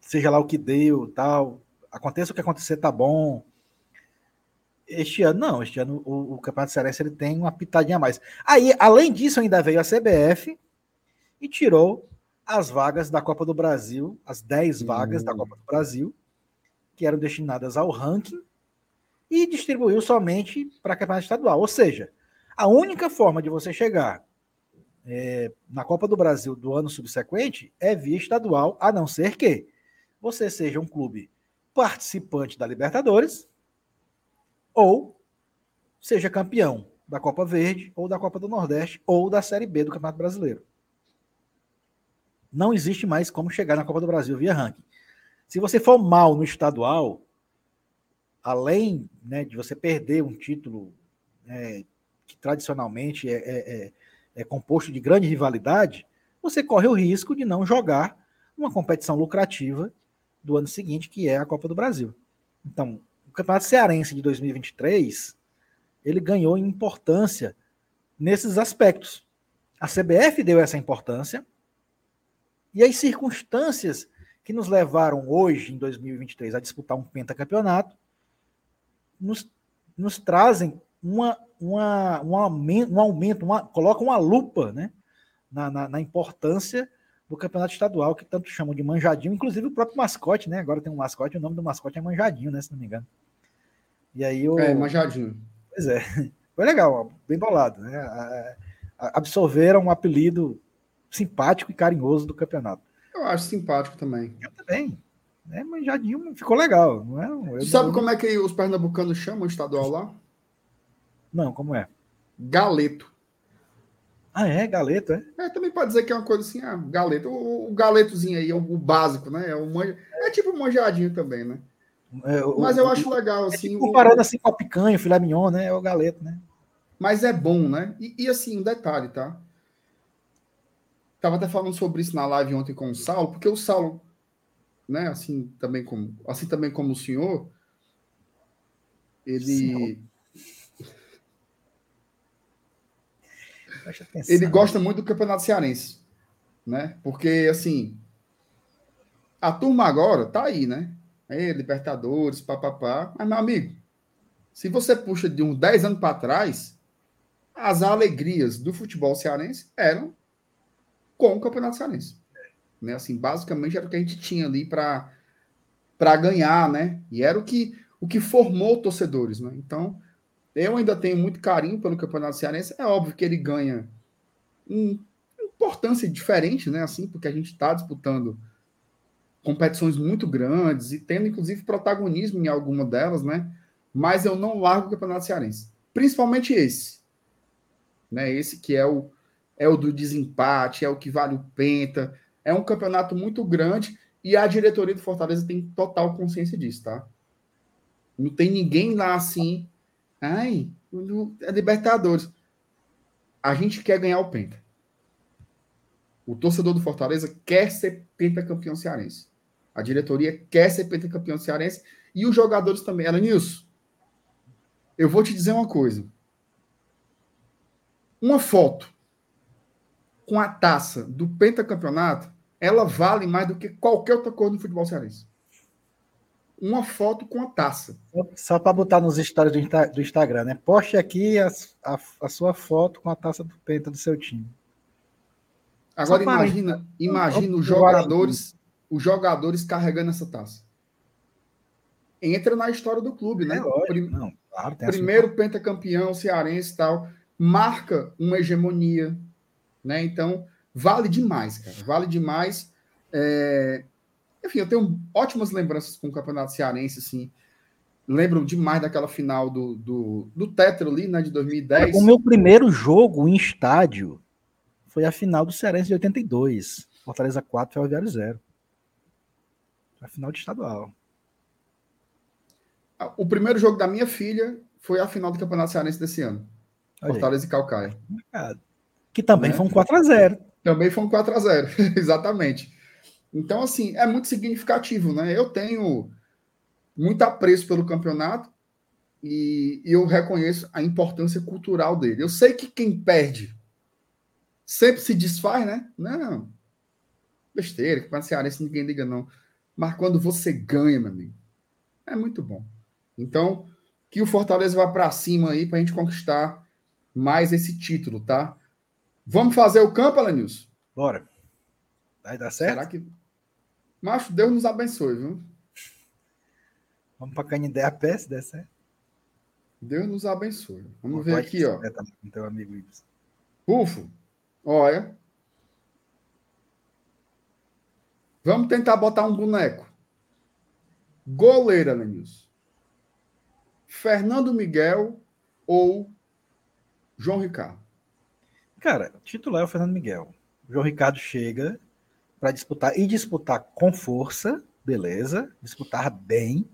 D: seja lá o que deu, tal. Aconteça o que acontecer, tá bom. Este ano não, este ano o, o Campeonato Cearense ele tem uma pitadinha a mais. Aí, além disso, ainda veio a CBF e tirou as vagas da Copa do Brasil, as 10 vagas da
C: Hum.
D: Copa do Brasil, que eram destinadas ao ranking, e distribuiu somente para campeonato estadual. Ou seja, a única forma de você chegar é, na Copa do Brasil do ano subsequente é via estadual, a não ser que você seja um clube participante da Libertadores ou seja campeão da Copa Verde ou da Copa do Nordeste ou da Série B do Campeonato Brasileiro. Não existe mais como chegar na Copa do Brasil via ranking. Se você for mal no estadual, além né, de você perder um título é, que tradicionalmente é, é, é, é composto de grande rivalidade, você corre o risco de não jogar uma competição lucrativa do ano seguinte, que é a Copa do Brasil. Então, o Campeonato Cearense de 2023, ele ganhou importância nesses aspectos. A CBF deu essa importância e as circunstâncias que nos levaram hoje, em 2023, a disputar um pentacampeonato, nos, nos trazem uma, uma, um aumento, um aumento uma, colocam uma lupa né, na, na, na, importância do campeonato estadual, que tanto chamam de manjadinho, inclusive o próprio mascote, né? Agora tem um mascote, o nome do mascote é manjadinho, né? Se não me engano. E aí o.
C: É, manjadinho.
D: Pois é. Foi legal, bem bolado, né? Absorveram um apelido simpático e carinhoso do campeonato.
C: Eu acho simpático também.
D: Eu também. É manjadinho, ficou legal. Não, é? Eu
C: sabe
D: não-
C: como é que os pernambucanos chamam o estadual lá?
D: Não, como é?
C: Galeto.
D: Ah, é? Galeto, é?
C: É, também pode dizer que é uma coisa assim, ah, galeto. O, o galetozinho aí é o, o básico, né? É, o manja... é tipo manjadinho também, né?
D: É,
C: Mas eu acho legal,
D: é
C: assim.
D: tipo
C: o-
D: comparando assim com a picanha, o filé mignon, né? É o galeto, né?
C: Mas é bom, né? E, e, assim, um detalhe, tá? Tava até falando sobre isso na live ontem com o Saulo, porque o Saulo, né, assim também como, assim também como o senhor, ele,
D: Senhor.
C: Ele gosta muito do Campeonato Cearense, né? Porque assim, a turma agora tá aí, né? É, Libertadores, papapá. Mas, meu amigo, se você puxa de uns 10 anos para trás, as alegrias do futebol cearense eram com o Campeonato Cearense. Né? Assim, basicamente era o que a gente tinha ali para para ganhar, né? E era o que o que formou torcedores, né? Então, eu ainda tenho muito carinho pelo Campeonato Cearense. É óbvio que ele ganha um, importância diferente, né? Assim, porque a gente está disputando competições muito grandes e tendo, inclusive, protagonismo em alguma delas, né? Mas eu não largo o Campeonato Cearense. Principalmente esse. Né? Esse que é o, é o do desempate, é o que vale o penta. É um campeonato muito grande e a diretoria do Fortaleza tem total consciência disso, tá? Não tem ninguém lá assim. Ai, é Libertadores. A gente quer ganhar o Penta. O torcedor do Fortaleza quer ser pentacampeão cearense. A diretoria quer ser pentacampeão cearense e os jogadores também. Era Nilson. Eu vou te dizer uma coisa. Uma foto com a taça do pentacampeonato, ela vale mais do que qualquer outra coisa no futebol cearense. Uma foto com a taça.
D: Só para botar nos stories do, Insta- do Instagram, né? Poste aqui a, a- a sua foto com a taça do penta do seu time.
C: Agora
D: Só para-
C: imagina, imagina os jogadores, os jogadores carregando essa taça. Entra na história do clube, né?
D: É lógico.
C: Prim-
D: Não, claro,
C: primeiro pentacampeão cearense e tal, marca uma hegemonia, né? Então, vale demais, cara, vale demais. É, Enfim, eu tenho ótimas lembranças com o Campeonato Cearense, assim. Lembro demais daquela final do, do, do Tetra ali, né, de 2010.
D: O meu primeiro jogo em estádio foi a final do Cearense de 82. Fortaleza 4, Ferroviário 0. A final de estadual.
C: O primeiro jogo da minha filha foi a final do Campeonato Cearense desse ano.
D: Olha aí.
C: Fortaleza e Calcaia.
D: Que também
C: Né?
D: foi um 4x0.
C: Também foi um 4 a 0 exatamente. Então, assim, é muito significativo, né? Eu tenho muito apreço pelo campeonato e e eu reconheço a importância cultural dele. Eu sei que quem perde sempre se desfaz, né? Não, besteira, que para cearense ninguém liga, não. Mas quando você ganha, meu amigo, é muito bom. Então, que o Fortaleza vá para cima aí para a gente conquistar mais esse título, tá? Vamos fazer o campo, Alanilson?
D: Bora. Vai dar certo?
C: Será que. Macho, Deus nos abençoe, viu?
D: Vamos para Canindé a pé, se der certo.
C: Deus nos abençoe. Vamos ver aqui, ó.
D: Com teu amigo Ibs.
C: Pufo. Olha. Vamos tentar botar um boneco. Goleira, Lenilson. Fernando Miguel ou João Ricardo?
D: Cara, titular é o Fernando Miguel. O João Ricardo chega para disputar e disputar com força, beleza, disputar bem,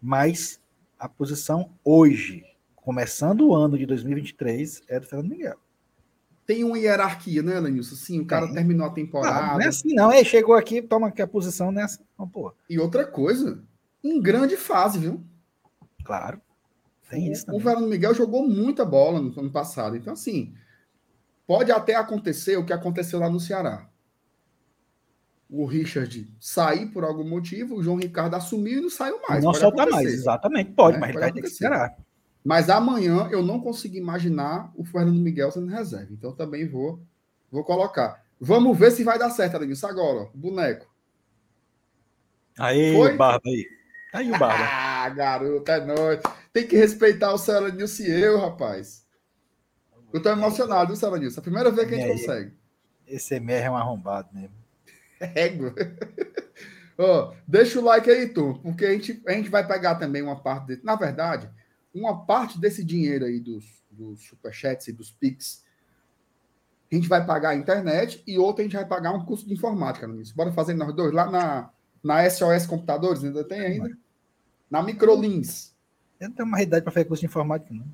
D: mas a posição hoje, começando o ano de 2023, é do Fernando Miguel.
C: Tem uma hierarquia, né, Lenilson? Sim, o cara
D: Tem.
C: terminou a
D: Não,
C: temporada.
D: não é assim, não. É, chegou aqui, toma aqui a posição nessa. Não, pô.
C: E outra coisa, em grande fase, viu?
D: Claro. Tem isso
C: O
D: também.
C: Fernando Miguel jogou muita bola no ano passado. Então, assim, pode até acontecer o que aconteceu lá no Ceará. O Richard sair por algum motivo, o João Ricardo assumiu e não saiu mais.
D: não
C: Pode
D: soltar mais, exatamente. Pode,
C: É,
D: mas ele
C: pode
D: vai ter que esperar.
C: Mas amanhã eu não consigo imaginar o Fernando Miguel sendo reserva. Então também vou, vou colocar. Vamos ver se vai dar certo, Adenilson. Agora, ó, boneco.
D: Aí,
C: Foi?
D: o Barba aí. Tá aí o Barba.
C: Ah, garoto, é nóis. Tem que respeitar o Céu Nilson e eu, rapaz. Eu tô emocionado, viu, Céu Nilson? A primeira vez que a gente
D: aí?
C: consegue.
D: Esse MR é um arrombado mesmo.
C: Égua. Ó, deixa o like aí, turma, porque a gente, a gente vai pegar também uma parte desse. Na verdade, uma parte desse dinheiro aí dos, dos superchats e dos Pix, a gente vai pagar a internet e outra a gente vai pagar um curso de informática nisso. Bora fazer nós dois lá na, na SOS Computadores, ainda tem ainda? Na Microlins.
D: Eu não tenho mais idade para fazer curso de informática, não.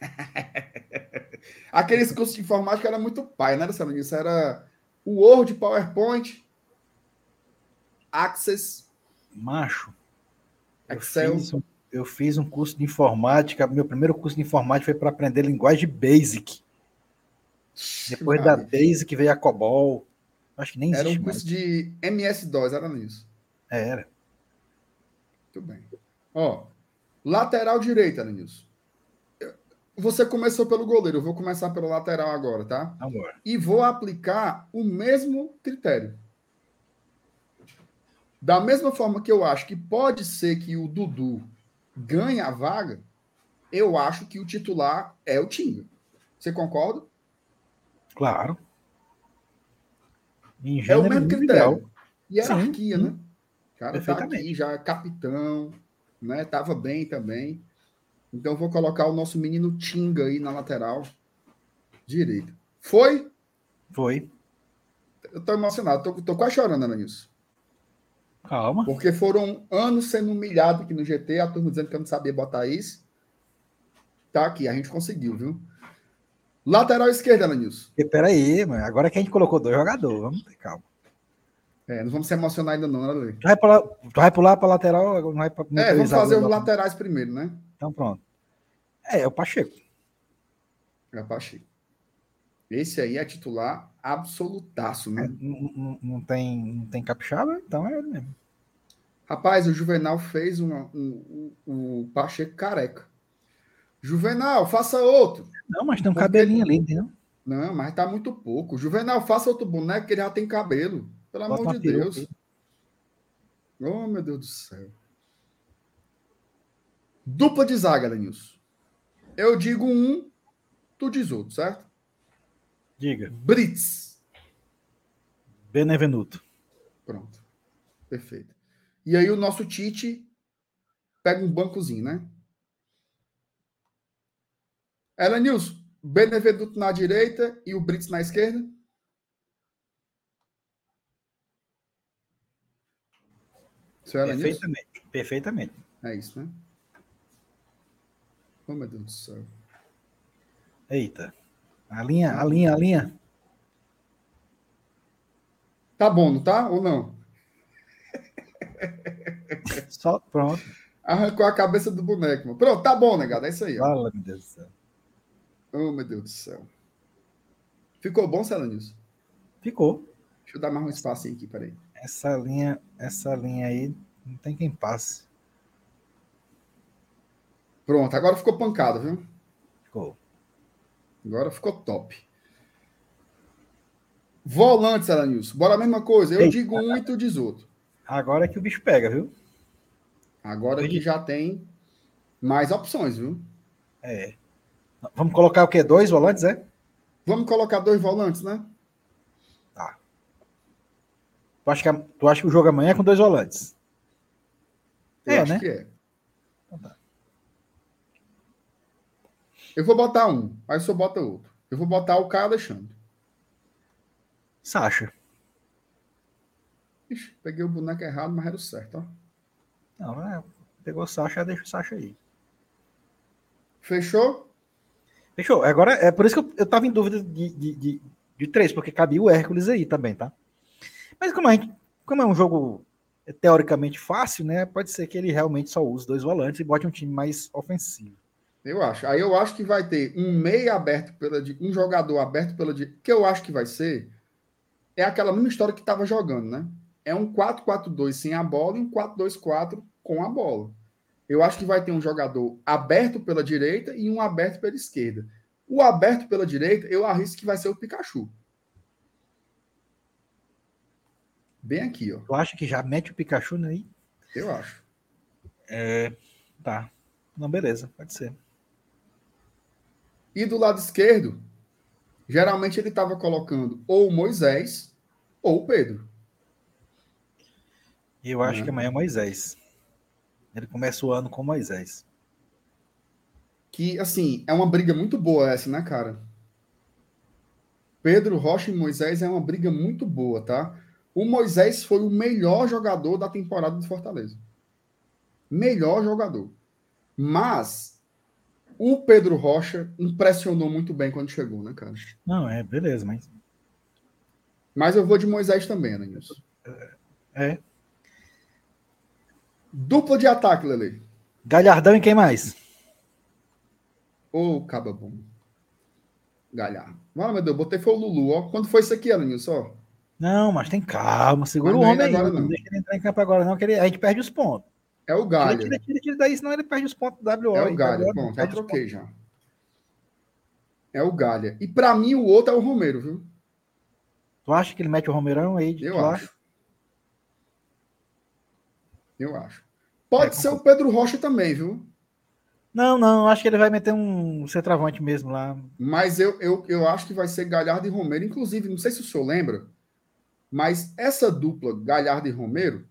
C: Aqueles cursos de informática era muito pai, né, Luciano? Isso era o Word, PowerPoint, Access,
D: Macho, eu
C: Excel.
D: fiz, um, eu fiz um curso de informática. Meu primeiro curso de informática foi para aprender linguagem Basic. Depois da Basic veio a COBOL. Acho que nem
C: Era um
D: mais.
C: curso de MS-DOS, era nisso.
D: É, Era.
C: Muito bem. Ó, lateral direita, Nilson. Você começou pelo goleiro, eu vou começar pelo lateral agora, tá?
D: Amor.
C: E vou aplicar o mesmo critério. Da mesma forma que eu acho que pode ser que o Dudu ganhe a vaga, eu acho que o titular é o Tinga. Você concorda?
D: Claro. Em
C: É o mesmo critério. Hierarquia,
D: Sim,
C: né? O cara tá aqui, já é capitão, né? Tava bem também. Então vou colocar o nosso menino Tinga aí na lateral direita. Foi?
D: Foi.
C: Eu tô emocionado, tô, tô quase chorando, Ananis.
D: Calma.
C: Porque foram anos sendo humilhado aqui no GT, a turma dizendo que eu não sabia botar isso. Tá aqui, a gente conseguiu, viu? Lateral esquerda.
D: E peraí, mano. Agora que a gente colocou dois jogadores, vamos ter calma.
C: É, não vamos se emocionar ainda não, né?
D: Tu vai pular, tu vai pular pra lateral, não vai pra
C: É, vamos fazer os
D: o-
C: laterais primeiro, né?
D: Então pronto. É, é o Pacheco.
C: É Pacheco. Esse aí é titular absolutaço, né?
D: Não, não- não tem, não tem capixaba, então é ele mesmo.
C: Rapaz, o Juvenal fez uma, um, um, um Pacheco careca. Juvenal, faça outro.
D: Não, mas tem um
C: Porque-
D: cabelinho ali, entendeu?
C: Não, mas tá muito pouco. Juvenal, faça outro boneco que ele já tem cabelo. Pelo
D: Bota
C: amor de Deus.
D: peruca
C: Oh, meu Deus do céu. Dupla de zaga. Eu digo um, tu diz outro, certo?
D: Diga.
C: Brits.
D: Benevenuto.
C: Pronto. Perfeito. E aí o nosso Tite pega um bancozinho, né? Ela Nilson, Benevenuto na direita e o Brits na esquerda. Seu Ela Nilson?
D: Perfeitamente. Perfeitamente.
C: É isso, né? Oh, meu Deus do céu.
D: Eita. A linha, a linha, a linha.
C: Tá bom, não tá? Ou não?
D: Só pronto.
C: Arrancou a cabeça do boneco. Mano. Pronto, tá bom, negado. É isso aí.
D: Fala, meu Deus do céu.
C: Oh, meu Deus do céu. Ficou bom, Celanilson?
D: Ficou.
C: Deixa eu dar mais um espacinho aqui, peraí.
D: Essa linha, essa linha aí, não tem quem passe.
C: Pronto, agora ficou pancada, viu?
D: Ficou.
C: Agora ficou top. Volante, Celanilson. Bora a mesma coisa. Eu
D: Ei.
C: digo um e tu diz outro.
D: Agora é que o bicho pega, viu?
C: Agora que já tem mais opções, viu?
D: É. Vamos colocar o quê? Dois volantes, é?
C: Vamos colocar dois volantes, né?
D: Tu acha que, a- tu acha que o jogo amanhã é com dois volantes?
C: Eu
D: É,
C: acho
D: né?
C: que é.
D: Então tá.
C: Eu vou botar um, aí senhor bota outro. Eu vou botar o Caio Alexandre.
D: Sacha.
C: Ixi, peguei o boneco errado, mas era o certo, ó.
D: Não, é, pegou o Sacha, deixa o Sacha aí.
C: Fechou?
D: Fechou. Agora, é por isso que eu, eu tava em dúvida de, de, de, de três, porque cabia o Hércules aí também, tá? Mas como, a gente, como é um jogo teoricamente fácil, né? Pode ser que ele realmente só use dois volantes e bote um time mais ofensivo.
C: Eu acho. Aí eu acho que vai ter um meia aberto pela di- um jogador aberto pela di- que eu acho que vai ser é aquela mesma história que estava jogando, né? É um 4-4-2 sem a bola e um 4-2-4 com a bola. Eu acho que vai ter um jogador aberto pela direita e um aberto pela esquerda. O aberto pela direita, eu arrisco que vai ser o Pikachu. Bem aqui, ó.
D: Tu acha que já mete o Pikachu aí?
C: Eu acho.
D: Tá. Não, beleza, pode ser.
C: E do lado esquerdo, geralmente ele estava colocando ou o Moisés ou Pedro.
D: Eu acho
C: É.
D: que amanhã é Moisés. Ele começa o ano com Moisés.
C: Que, assim, é uma briga muito boa essa, né, cara? Pedro, Rocha e Moisés é uma briga muito boa, tá? O Moisés foi o melhor jogador da temporada do Fortaleza. Melhor jogador. Mas o Pedro Rocha impressionou muito bem quando chegou, né, cara?
D: Não, é, beleza, mas.
C: Mas eu vou de Moisés também, né, Nilson?
D: É.
C: Dupla de ataque, Lele.
D: Galhardão e quem mais?
C: Ô, caba bom. Galhardo. Ah, meu Deus, botei foi o Lulu, ó. Quando foi isso aqui, Alanil, só?
D: Não, mas tem calma, segura
C: Mas
D: o
C: é
D: homem aí. Não.
C: não.
D: deixa ele entrar em campo agora, não, que ele- a gente perde os pontos.
C: É o Galha.
D: tira, tira, tira daí, senão ele perde os pontos do WO.
C: É o Galha.
D: agora
C: Bom, já troquei já. É o Galha. E pra mim o outro é o Romero, viu?
D: Tu acha que ele mete o Romeirão aí?
C: Eu acho.
D: acha?
C: Eu acho. Pode
D: É,
C: ser o Pedro Rocha também, viu?
D: Não, não, acho que ele vai meter um centroavante mesmo lá.
C: Mas eu, eu, eu acho que vai ser Galhardo e Romero. Inclusive, não sei se o senhor lembra, mas essa dupla, Galhardo e Romero,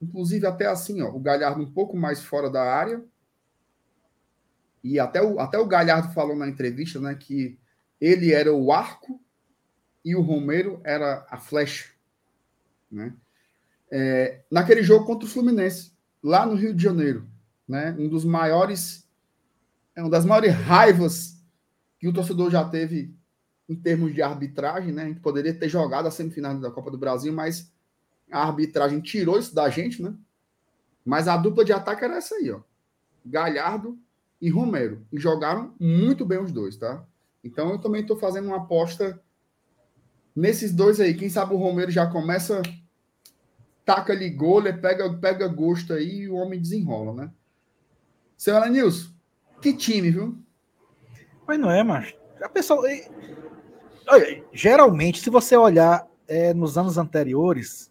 C: inclusive até assim, ó, o Galhardo um pouco mais fora da área. E até o, até o Galhardo falou na entrevista, né, que ele era o arco e o Romero era a flecha, né? É, naquele jogo contra o Fluminense, lá no Rio de Janeiro, né? Um dos maiores é uma das maiores raivas que o torcedor já teve em termos de arbitragem, né? A gente poderia ter jogado a semifinal da Copa do Brasil, mas a arbitragem tirou isso da gente, né? Mas a dupla de ataque era essa aí, ó. Galhardo e Romero. E jogaram muito bem os dois, tá? Então eu também estou fazendo uma aposta nesses dois aí. Quem sabe o Romero já começa, taca ali gol, ele pega, pega gosto aí e o homem desenrola, né? Seu Alanilson, que time, viu?
D: Mas não é, macho. A pessoa. geralmente, se você olhar é, nos anos anteriores,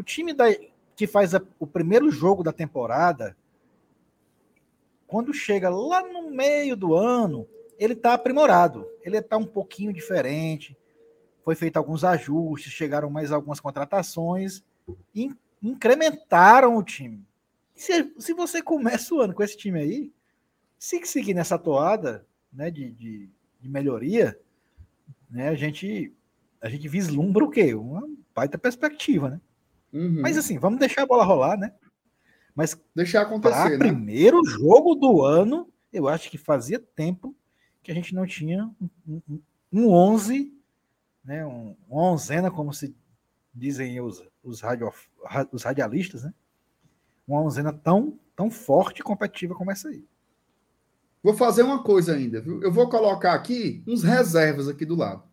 D: o time da, que faz a- o primeiro jogo da temporada, quando chega lá no meio do ano, ele está aprimorado. Ele está um pouquinho diferente. Foi feito alguns ajustes, chegaram mais algumas contratações e incrementaram o time. Se, se você começa o ano com esse time aí, se seguir nessa toada né, de, de, de melhoria, né, a gente a gente vislumbra o quê? Uma baita perspectiva, né?
C: Uhum.
D: Mas assim, vamos deixar a bola rolar, né? Mas
C: Deixar acontecer, né?
D: primeiro jogo do ano, eu acho que fazia tempo que a gente não tinha um, um, um 11, né, um, uma onzena, como se dizem os, os, radio, os radialistas, né? Uma onzena tão, tão forte e competitiva como essa aí.
C: Vou fazer uma coisa ainda, viu? Eu vou colocar aqui uns reservas aqui do lado.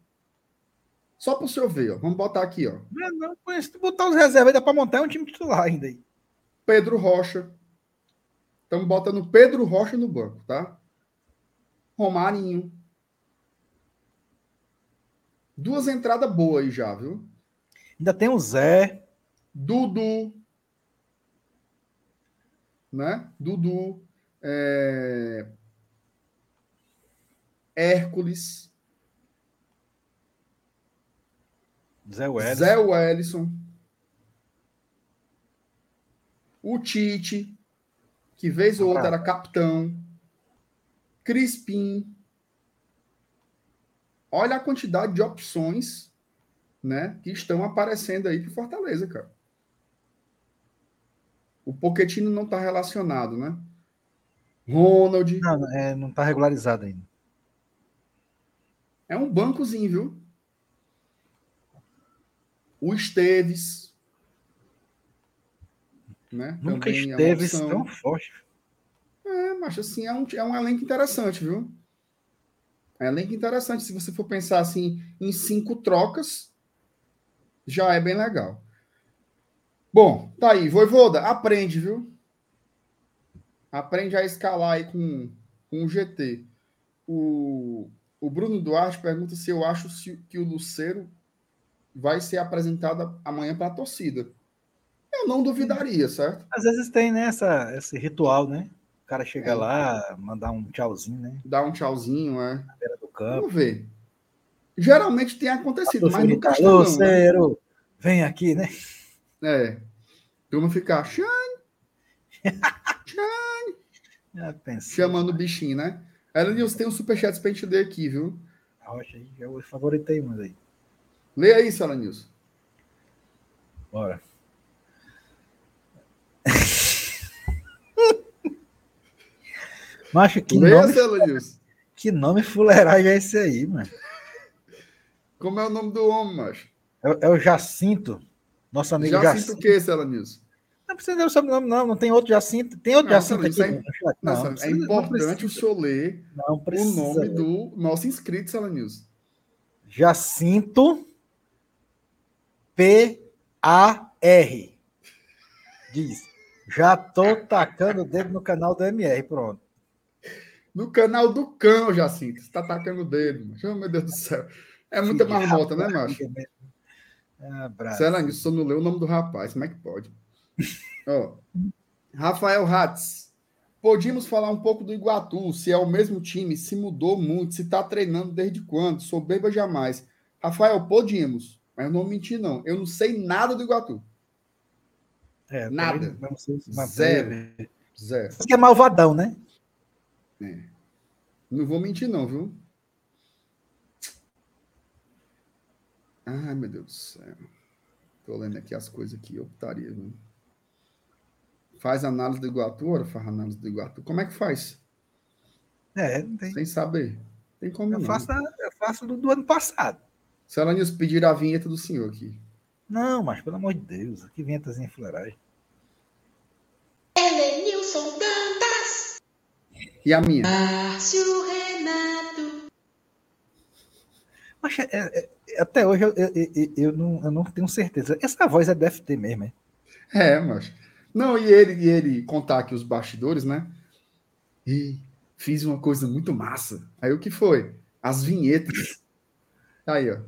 C: Só para o senhor ver, ó. Vamos botar aqui, ó.
D: Não, não, mas se tu botar os reservas dá para montar um time titular ainda aí.
C: Pedro Rocha. Estamos botando Pedro Rocha no banco, tá? Romarinho. Duas entradas boas aí já, viu?
D: Ainda tem o Zé.
C: Dudu. Né? Dudu. É... Hércules.
D: Zé Welles.
C: Zé Wellison. O Tite, que vez ou outra era capitão. Crispim. Olha a quantidade de opções né, que estão aparecendo aí para Fortaleza, cara. O Poquetino não está relacionado, né? Ronald.
D: Não, não, é, não tá regularizado ainda.
C: É um bancozinho, viu? O Esteves. Né?
D: Nunca
C: Também é uma
D: esteve
C: opção.
D: tão forte.
C: É, mas assim, é um, é um elenco interessante, viu? É um elenco interessante. Se você for pensar assim em cinco trocas, já é bem legal. Bom, tá aí. Voivoda, aprende, viu? Aprende a escalar aí com, com o GT. O, o Bruno Duarte pergunta se eu acho se, que o Luceiro vai ser apresentado amanhã para a torcida. Eu não duvidaria, certo?
D: Às vezes tem, né, essa, esse ritual, né? O cara chega
C: É.
D: lá, mandar um tchauzinho, né?
C: Dar um tchauzinho, é.
D: Na beira do campo.
C: Vamos ver. Geralmente tem acontecido, mas está
D: Alô,
C: não. né?
D: Vem aqui, né?
C: É. Turma ficar "Xan",
D: Já pensei.
C: chamando o bichinho, né? Ela Nilson, tem um superchat pra gente ler aqui, viu?
D: Rocha aí, eu favoritei uns aí.
C: Lê aí, Sala Nilson.
D: Bora. Macho, que
C: Lê,
D: nome,
C: Sala Nilson.
D: que nome fuleiragem é esse aí, mano?
C: Como é o nome do homem, macho?
D: É, é o Jacinto, nosso amigo Jacinto.
C: sinto o quê, Sala Nilson?
D: Não precisa ler o sobrenome, não. Não tem outro Jacinto. Tem outro
C: Não,
D: Jacinto aqui
C: é-
D: chat?
C: Não,
D: Não,
C: Sala,
D: precisa,
C: é importante o senhor ler o nome do nosso inscrito, Sala Nilson.
D: Jacinto P-A-R. Diz. Já tô tacando o dedo no canal do MR. Pronto.
C: No canal do cão, Jacinto. Você tá atacando o dedo, macho. Oh, meu Deus do céu. É muita marmota, né, macho?
D: Abraço.
C: Sala Nilson, só não leu o nome do rapaz. Como é que pode? Ó, Rafael Hatz. Podíamos falar um pouco do Iguatu, se é o mesmo time, se mudou muito, se tá treinando desde quando, soberba jamais. Rafael, podíamos, mas eu não menti, não. Eu não sei nada do Iguatu.
D: É,
C: Nada. Zero. Zero.
D: Isso que é malvadão, né?
C: Não vou mentir, não, viu? Ai, meu Deus do céu. Tô lendo aqui as coisas aqui, optaria, viu? Faz análise do Iguatu, ora faz análise do Iguatu. Como é que faz?
D: É, não tem.
C: Sem saber. Tem como
D: Eu
C: não.
D: faço, eu faço do, do ano passado.
C: Se ela nos pedir a vinheta do senhor aqui.
D: Não, mas pelo amor de Deus, que ventazinha fuleiragem.
F: Elenilson Dantas,
C: E a minha?
F: Márcio Renato,
D: Mas é- é- é- até hoje eu, eu, eu- eu não, eu não tenho certeza. Essa voz é do FT mesmo, é?
C: É, mas. Não, e ele, e ele contar aqui os bastidores, né? E fiz uma coisa muito massa. Aí o que foi? As vinhetas. Aí, ó.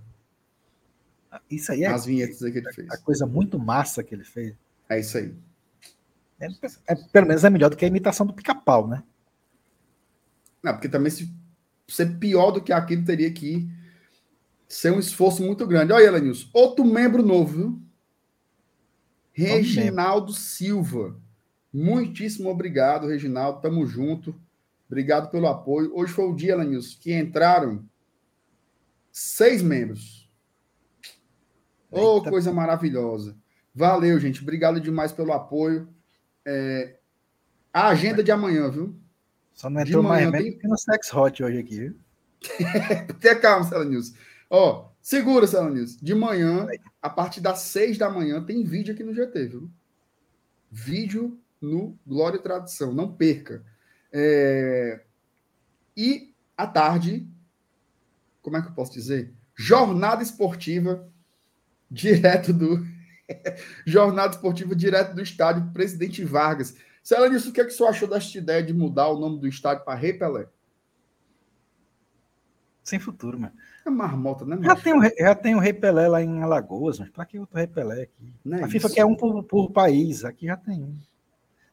D: Isso aí é
C: As vinhetas que ele fez.
D: a coisa muito massa que ele fez.
C: É isso aí.
D: É, é- pelo menos é melhor do que a imitação do pica-pau, né?
C: Não, porque também se ser pior do que aquilo teria que ser um esforço muito grande. Olha, Elenilson, outro membro novo, viu? Reginaldo Silva. Muitíssimo obrigado, Reginaldo. Tamo junto. Obrigado pelo apoio. Hoje foi o dia, Elenilson, que entraram seis membros. Ô,
D: Eita.
C: coisa maravilhosa. Valeu, gente. Obrigado demais pelo apoio. É, A agenda de amanhã, viu?
D: Só não
C: De
D: entrou mais
C: manhã
D: membro
C: tem-
D: que no Sex Hot hoje aqui?
C: Tenha calma, News. Ó, segura, News. De manhã, a partir das seis da manhã, tem vídeo aqui no GT, viu? Vídeo no Glória e Tradição. Não perca. É, E à tarde, como é que eu posso dizer? Jornada esportiva direto do. Jornada esportiva direto do estádio Presidente Vargas. Cela News, o que, é que você achou desta ideia de mudar o nome do estádio para Repelé?
D: Sem futuro, mano.
C: É marmota, né,
D: Já tem, o, Rei- já tem o Rei Pelé lá em Alagoas, mas pra que outro Rei Pelé aqui?
C: É
D: a FIFA
C: isso.
D: quer um por, por país, aqui já tem um.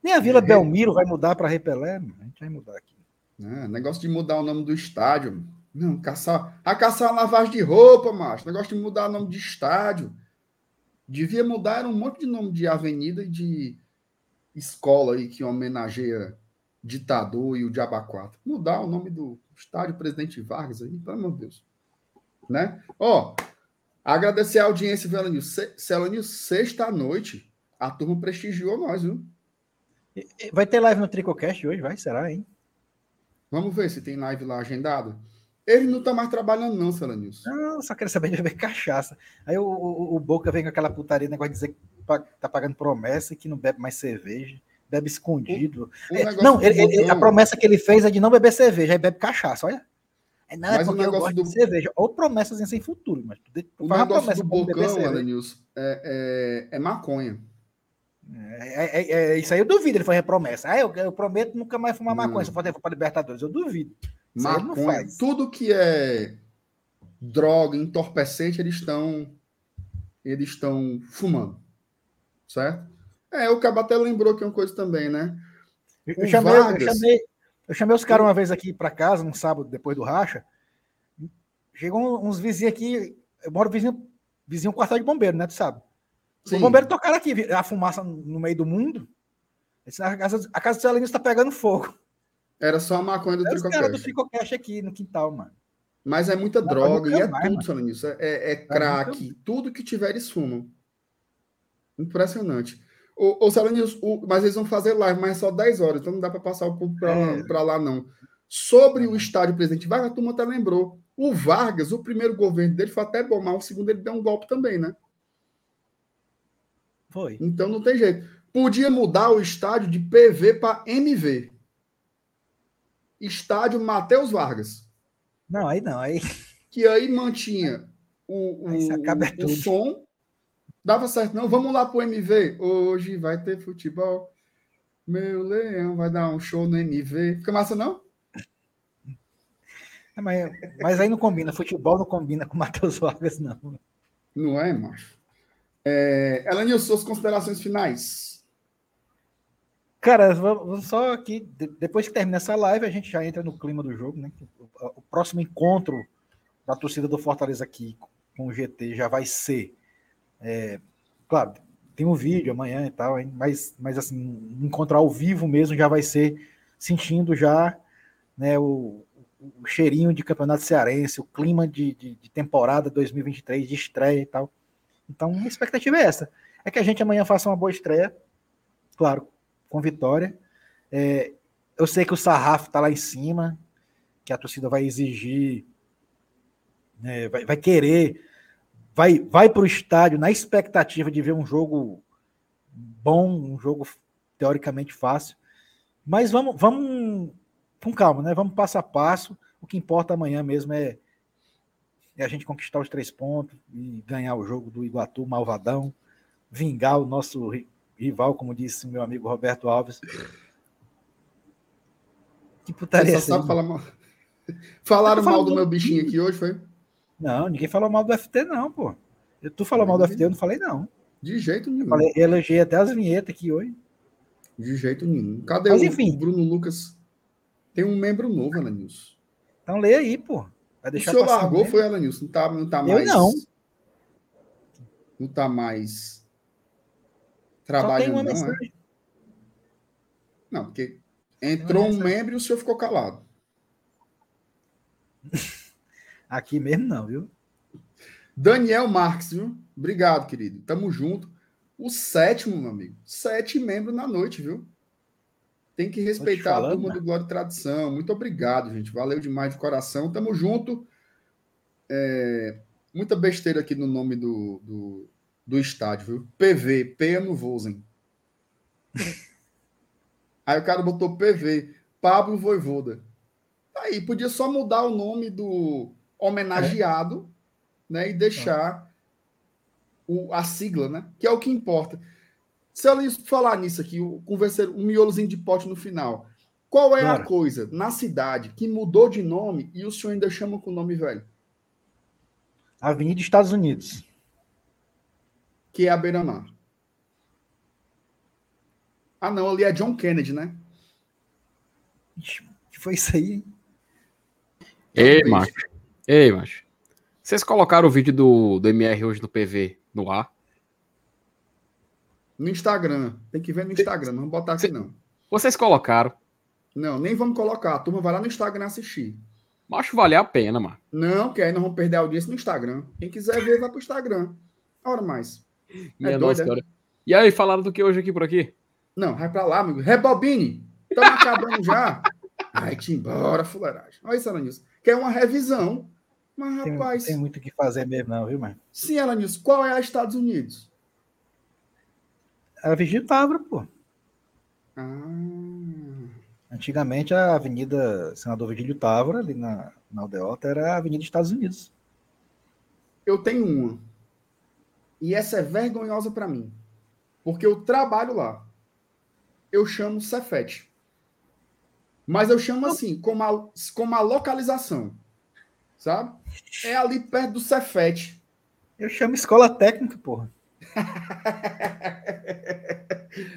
D: Nem a Vila
C: É.
D: Belmiro vai mudar para Rei Pelé, mano. a gente vai mudar aqui.
C: É, negócio de mudar o nome do estádio. mano. Não, caçar. A caçar uma lavagem de roupa, macho. Negócio de mudar o nome de estádio. Devia mudar, era um monte de nome de avenida e de escola aí que homenageia ditador e o Diaba 4. Mudar o nome do estádio Presidente Vargas aí, pelo amor de Deus. Né? Ó, agradecer a audiência, Vela News. Se- Cela News, sexta-noite, a turma prestigiou nós, viu?
D: Vai ter live no Tricocast hoje, vai? Será, hein?
C: Vamos ver se tem live lá agendado. Ele não tá mais trabalhando, não, News.
D: Não, só quero saber de beber cachaça. Aí o, o, o Boca vem com aquela putaria, negócio de dizer que tá pagando promessa e que não bebe mais cerveja. Bebe escondido.
C: O
D: É, não, ele- ele- a promessa que ele fez é de não beber cerveja, aí bebe cachaça, olha. É, não, é
C: Mas o
D: porque eu
C: negócio
D: gosto
C: do-
D: de cerveja. Ou promessas sem futuro, mas tu, tu
C: O negócio
D: promessa
C: do Bocão,
D: cerveja.
C: Alanils, é, é, é maconha.
D: É, é- é- isso aí eu duvido, ele fazer promessa. Ah, eu, eu prometo nunca mais fumar
C: Não.
D: maconha, se eu for para Libertadores, eu duvido.
C: Maconha. Tudo que é droga, entorpecente, eles estão eles estão fumando. Certo? É, o Cabo até lembrou aqui uma coisa também, né?
D: Eu, eu chamei, eu,
C: Vargas-
D: chamei, eu chamei os caras uma vez aqui para casa, num sábado, depois do racha. chegou uns vizinhos aqui. Eu moro vizinho, vizinho quartel de bombeiro, né? Tu sabe?
C: Sim.
D: Os bombeiros tocaram aqui, a fumaça no meio do mundo. A casa, a casa do Celinho está pegando fogo.
C: Era só a maconha do
D: os caras do
C: Tricocast.
D: Tricocast aqui no quintal, mano.
C: Mas é muita droga e é
D: mais,
C: tudo
D: mano.
C: nisso. É, é, é crack, tudo que tiver eles fumam. Impressionante. Celanils, o- mas eles vão fazer live, mas é só 10 horas, então não dá para passar o público para
D: É.
C: lá, não. Sobre o estádio Presidente Vargas, a turma até lembrou. O Vargas, o primeiro governo dele foi até bom, mas o segundo ele deu um golpe também, né?
D: Foi.
C: Então não tem jeito. Podia mudar o estádio de PV para MV. Estádio Matheus Vargas.
D: Não, aí não. Aí
C: que aí mantinha o, o,
D: Aí
C: o som. Dava certo, não. Vamos lá pro MV. Hoje vai ter futebol. Meu leão vai dar um show no MV. Fica massa, não?
D: É, Mas, mas aí não combina. Futebol não combina com Matheus Vargas, não.
C: Não é, macho? É, Elanil, suas considerações finais.
D: Cara, vamos só aqui, de- depois que termina essa live, a gente já entra no clima do jogo, né? O, o próximo encontro da torcida do Fortaleza aqui com o GT já vai ser. é, claro, tem um vídeo amanhã e tal, hein, mas, mas assim, encontrar ao vivo mesmo já vai ser sentindo já né, o, o cheirinho de campeonato cearense, o clima de, de, de temporada 2023, de estreia e tal. Então, a expectativa é essa. É que a gente amanhã faça uma boa estreia, claro, com vitória. É, eu sei que o sarrafo está lá em cima, que a torcida vai exigir, né, vai, vai querer, vai, vai para o estádio na expectativa de ver um jogo bom, um jogo teoricamente fácil. Mas vamos, vamos com calma, né? Vamos passo a passo. O que importa amanhã mesmo é, é a gente conquistar os três pontos e ganhar o jogo do Iguatu Malvadão, vingar o nosso rival, como disse meu amigo Roberto Alves. Que
C: Você
D: putaria
C: sabe
D: aí,
C: falar mal. Falaram
D: Eu
C: mal do meu bichinho aqui hoje, foi?
D: Não, ninguém falou mal do FT, não, pô. Eu- Tu falou mal do FT, eu não falei, não.
C: De jeito nenhum.
D: Falei, elogiei até as vinhetas aqui hoje.
C: De jeito nenhum. Cadê
D: Mas,
C: o
D: enfim.
C: Bruno Lucas? Tem um membro novo, Elanilson.
D: Então lê aí, pô. Vai
C: O
D: deixar
C: senhor
D: passar
C: largou,
D: mesmo.
C: foi, Elanilson? Não tá, não tá
D: Eu
C: mais.
D: não.
C: Não tá mais
D: Só tem uma
C: não, é? Não, porque entrou um membro e o senhor ficou calado.
D: Aqui mesmo não, viu?
C: Daniel Marques, viu? Obrigado, querido. Tamo junto. O sétimo, meu amigo. Sete membros na noite, viu? Tem que respeitar a
D: falando,
C: turma
D: né?
C: do Glória e Tradição. Muito obrigado, gente. Valeu demais de coração. Tamo junto. É, Muita besteira aqui no nome do, do, do estádio, viu? PV, Piano Vosen. Aí o cara botou PV, Pablo Voivoda. Aí, podia só mudar o nome do homenageado, né? E deixar o, a sigla, né? Que é o que importa. Se eu falar nisso aqui, o- conversar um miolozinho de pote no final. Qual é
D: Bora.
C: a coisa na cidade que mudou de nome e o senhor ainda chama com o nome velho?
D: Avenida Estados Unidos.
C: Que é a Beira-Mar. Ah, não, ali é John Kennedy, né?
D: Que foi isso aí? hein?
G: Ei,
C: Talvez.
G: macho. Ei, macho. Vocês colocaram o vídeo do, do MR hoje do PV no ar?
C: No Instagram. Tem que ver no Instagram, não vamos botar aqui, não.
G: Vocês colocaram.
C: Não, nem vamos colocar. A turma vai lá no Instagram assistir.
G: Macho, valeu a pena, mano.
C: Não, que aí nós vamos perder a audiência no Instagram. Quem quiser ver, vai pro Instagram. Hora mais.
G: Minha
C: É
G: nossa
C: doido, é?
G: senhora. E aí, falaram do que hoje aqui por aqui?
C: Não, vai pra lá, amigo. Rebobine. Estamos acabando já. Ai, te embora, fuleiragem. Olha isso, Alanis. Quer uma revisão. Mas,
D: Tem,
C: rapaz,
D: tem muito o que fazer mesmo, não, viu, mano?
C: sim, Alanis, qual é a Estados Unidos?
D: A Vigílio Távora, pô.
C: Ah,
D: Antigamente a Avenida Senador Vigílio Távora, ali na, na Aldeota, era a Avenida Estados Unidos.
C: eu tenho uma. E essa é vergonhosa para mim. Porque eu trabalho lá. Eu chamo Cefete. Mas eu chamo assim, como a, como a localização. Sabe? É ali perto do Cefete.
D: Eu chamo escola técnica, porra.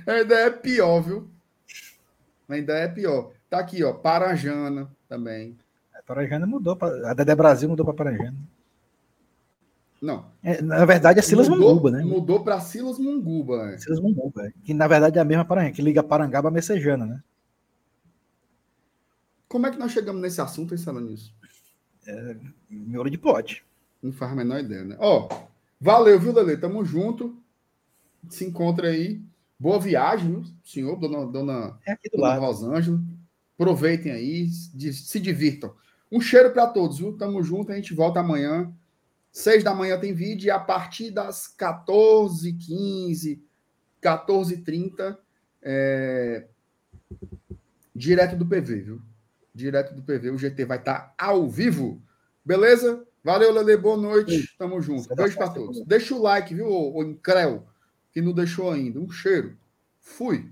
C: Ainda é pior, viu? Ainda é pior. Tá aqui, ó. Parajana também.
D: Paranjana mudou. pra- A Dedé Brasil mudou para Paranjana.
C: Não.
D: É, na verdade é Silas
C: mudou,
D: Munguba, né?
C: Mudou para Silas Munguba. é.
D: Silas Munguba, é. que na verdade é a mesma Paranjana, que liga Parangaba a Messejana, né?
C: Como é que nós chegamos nesse assunto, pensando nisso?
D: Miolo de pote.
C: Não faz a menor ideia, né? Ó, valeu, viu, Lele? Tamo junto. Se encontra aí. Boa viagem, viu, senhor, dona, dona,
D: É aqui do
C: dona
D: lado.
C: Rosângela. Aproveitem aí, se divirtam. Um cheiro para todos, viu? Tamo junto, a gente volta amanhã. Seis da manhã tem vídeo e a partir das 14h15, 14h30, é... direto do PV, viu? Direto do PV, o GT vai estar ao vivo. Beleza? Valeu, Lele, boa noite. Tamo junto. Beijo para
D: festa,
C: todos.
D: Lele.
C: Deixa o like, viu, ô Increu, que não deixou ainda. Um cheiro. Fui.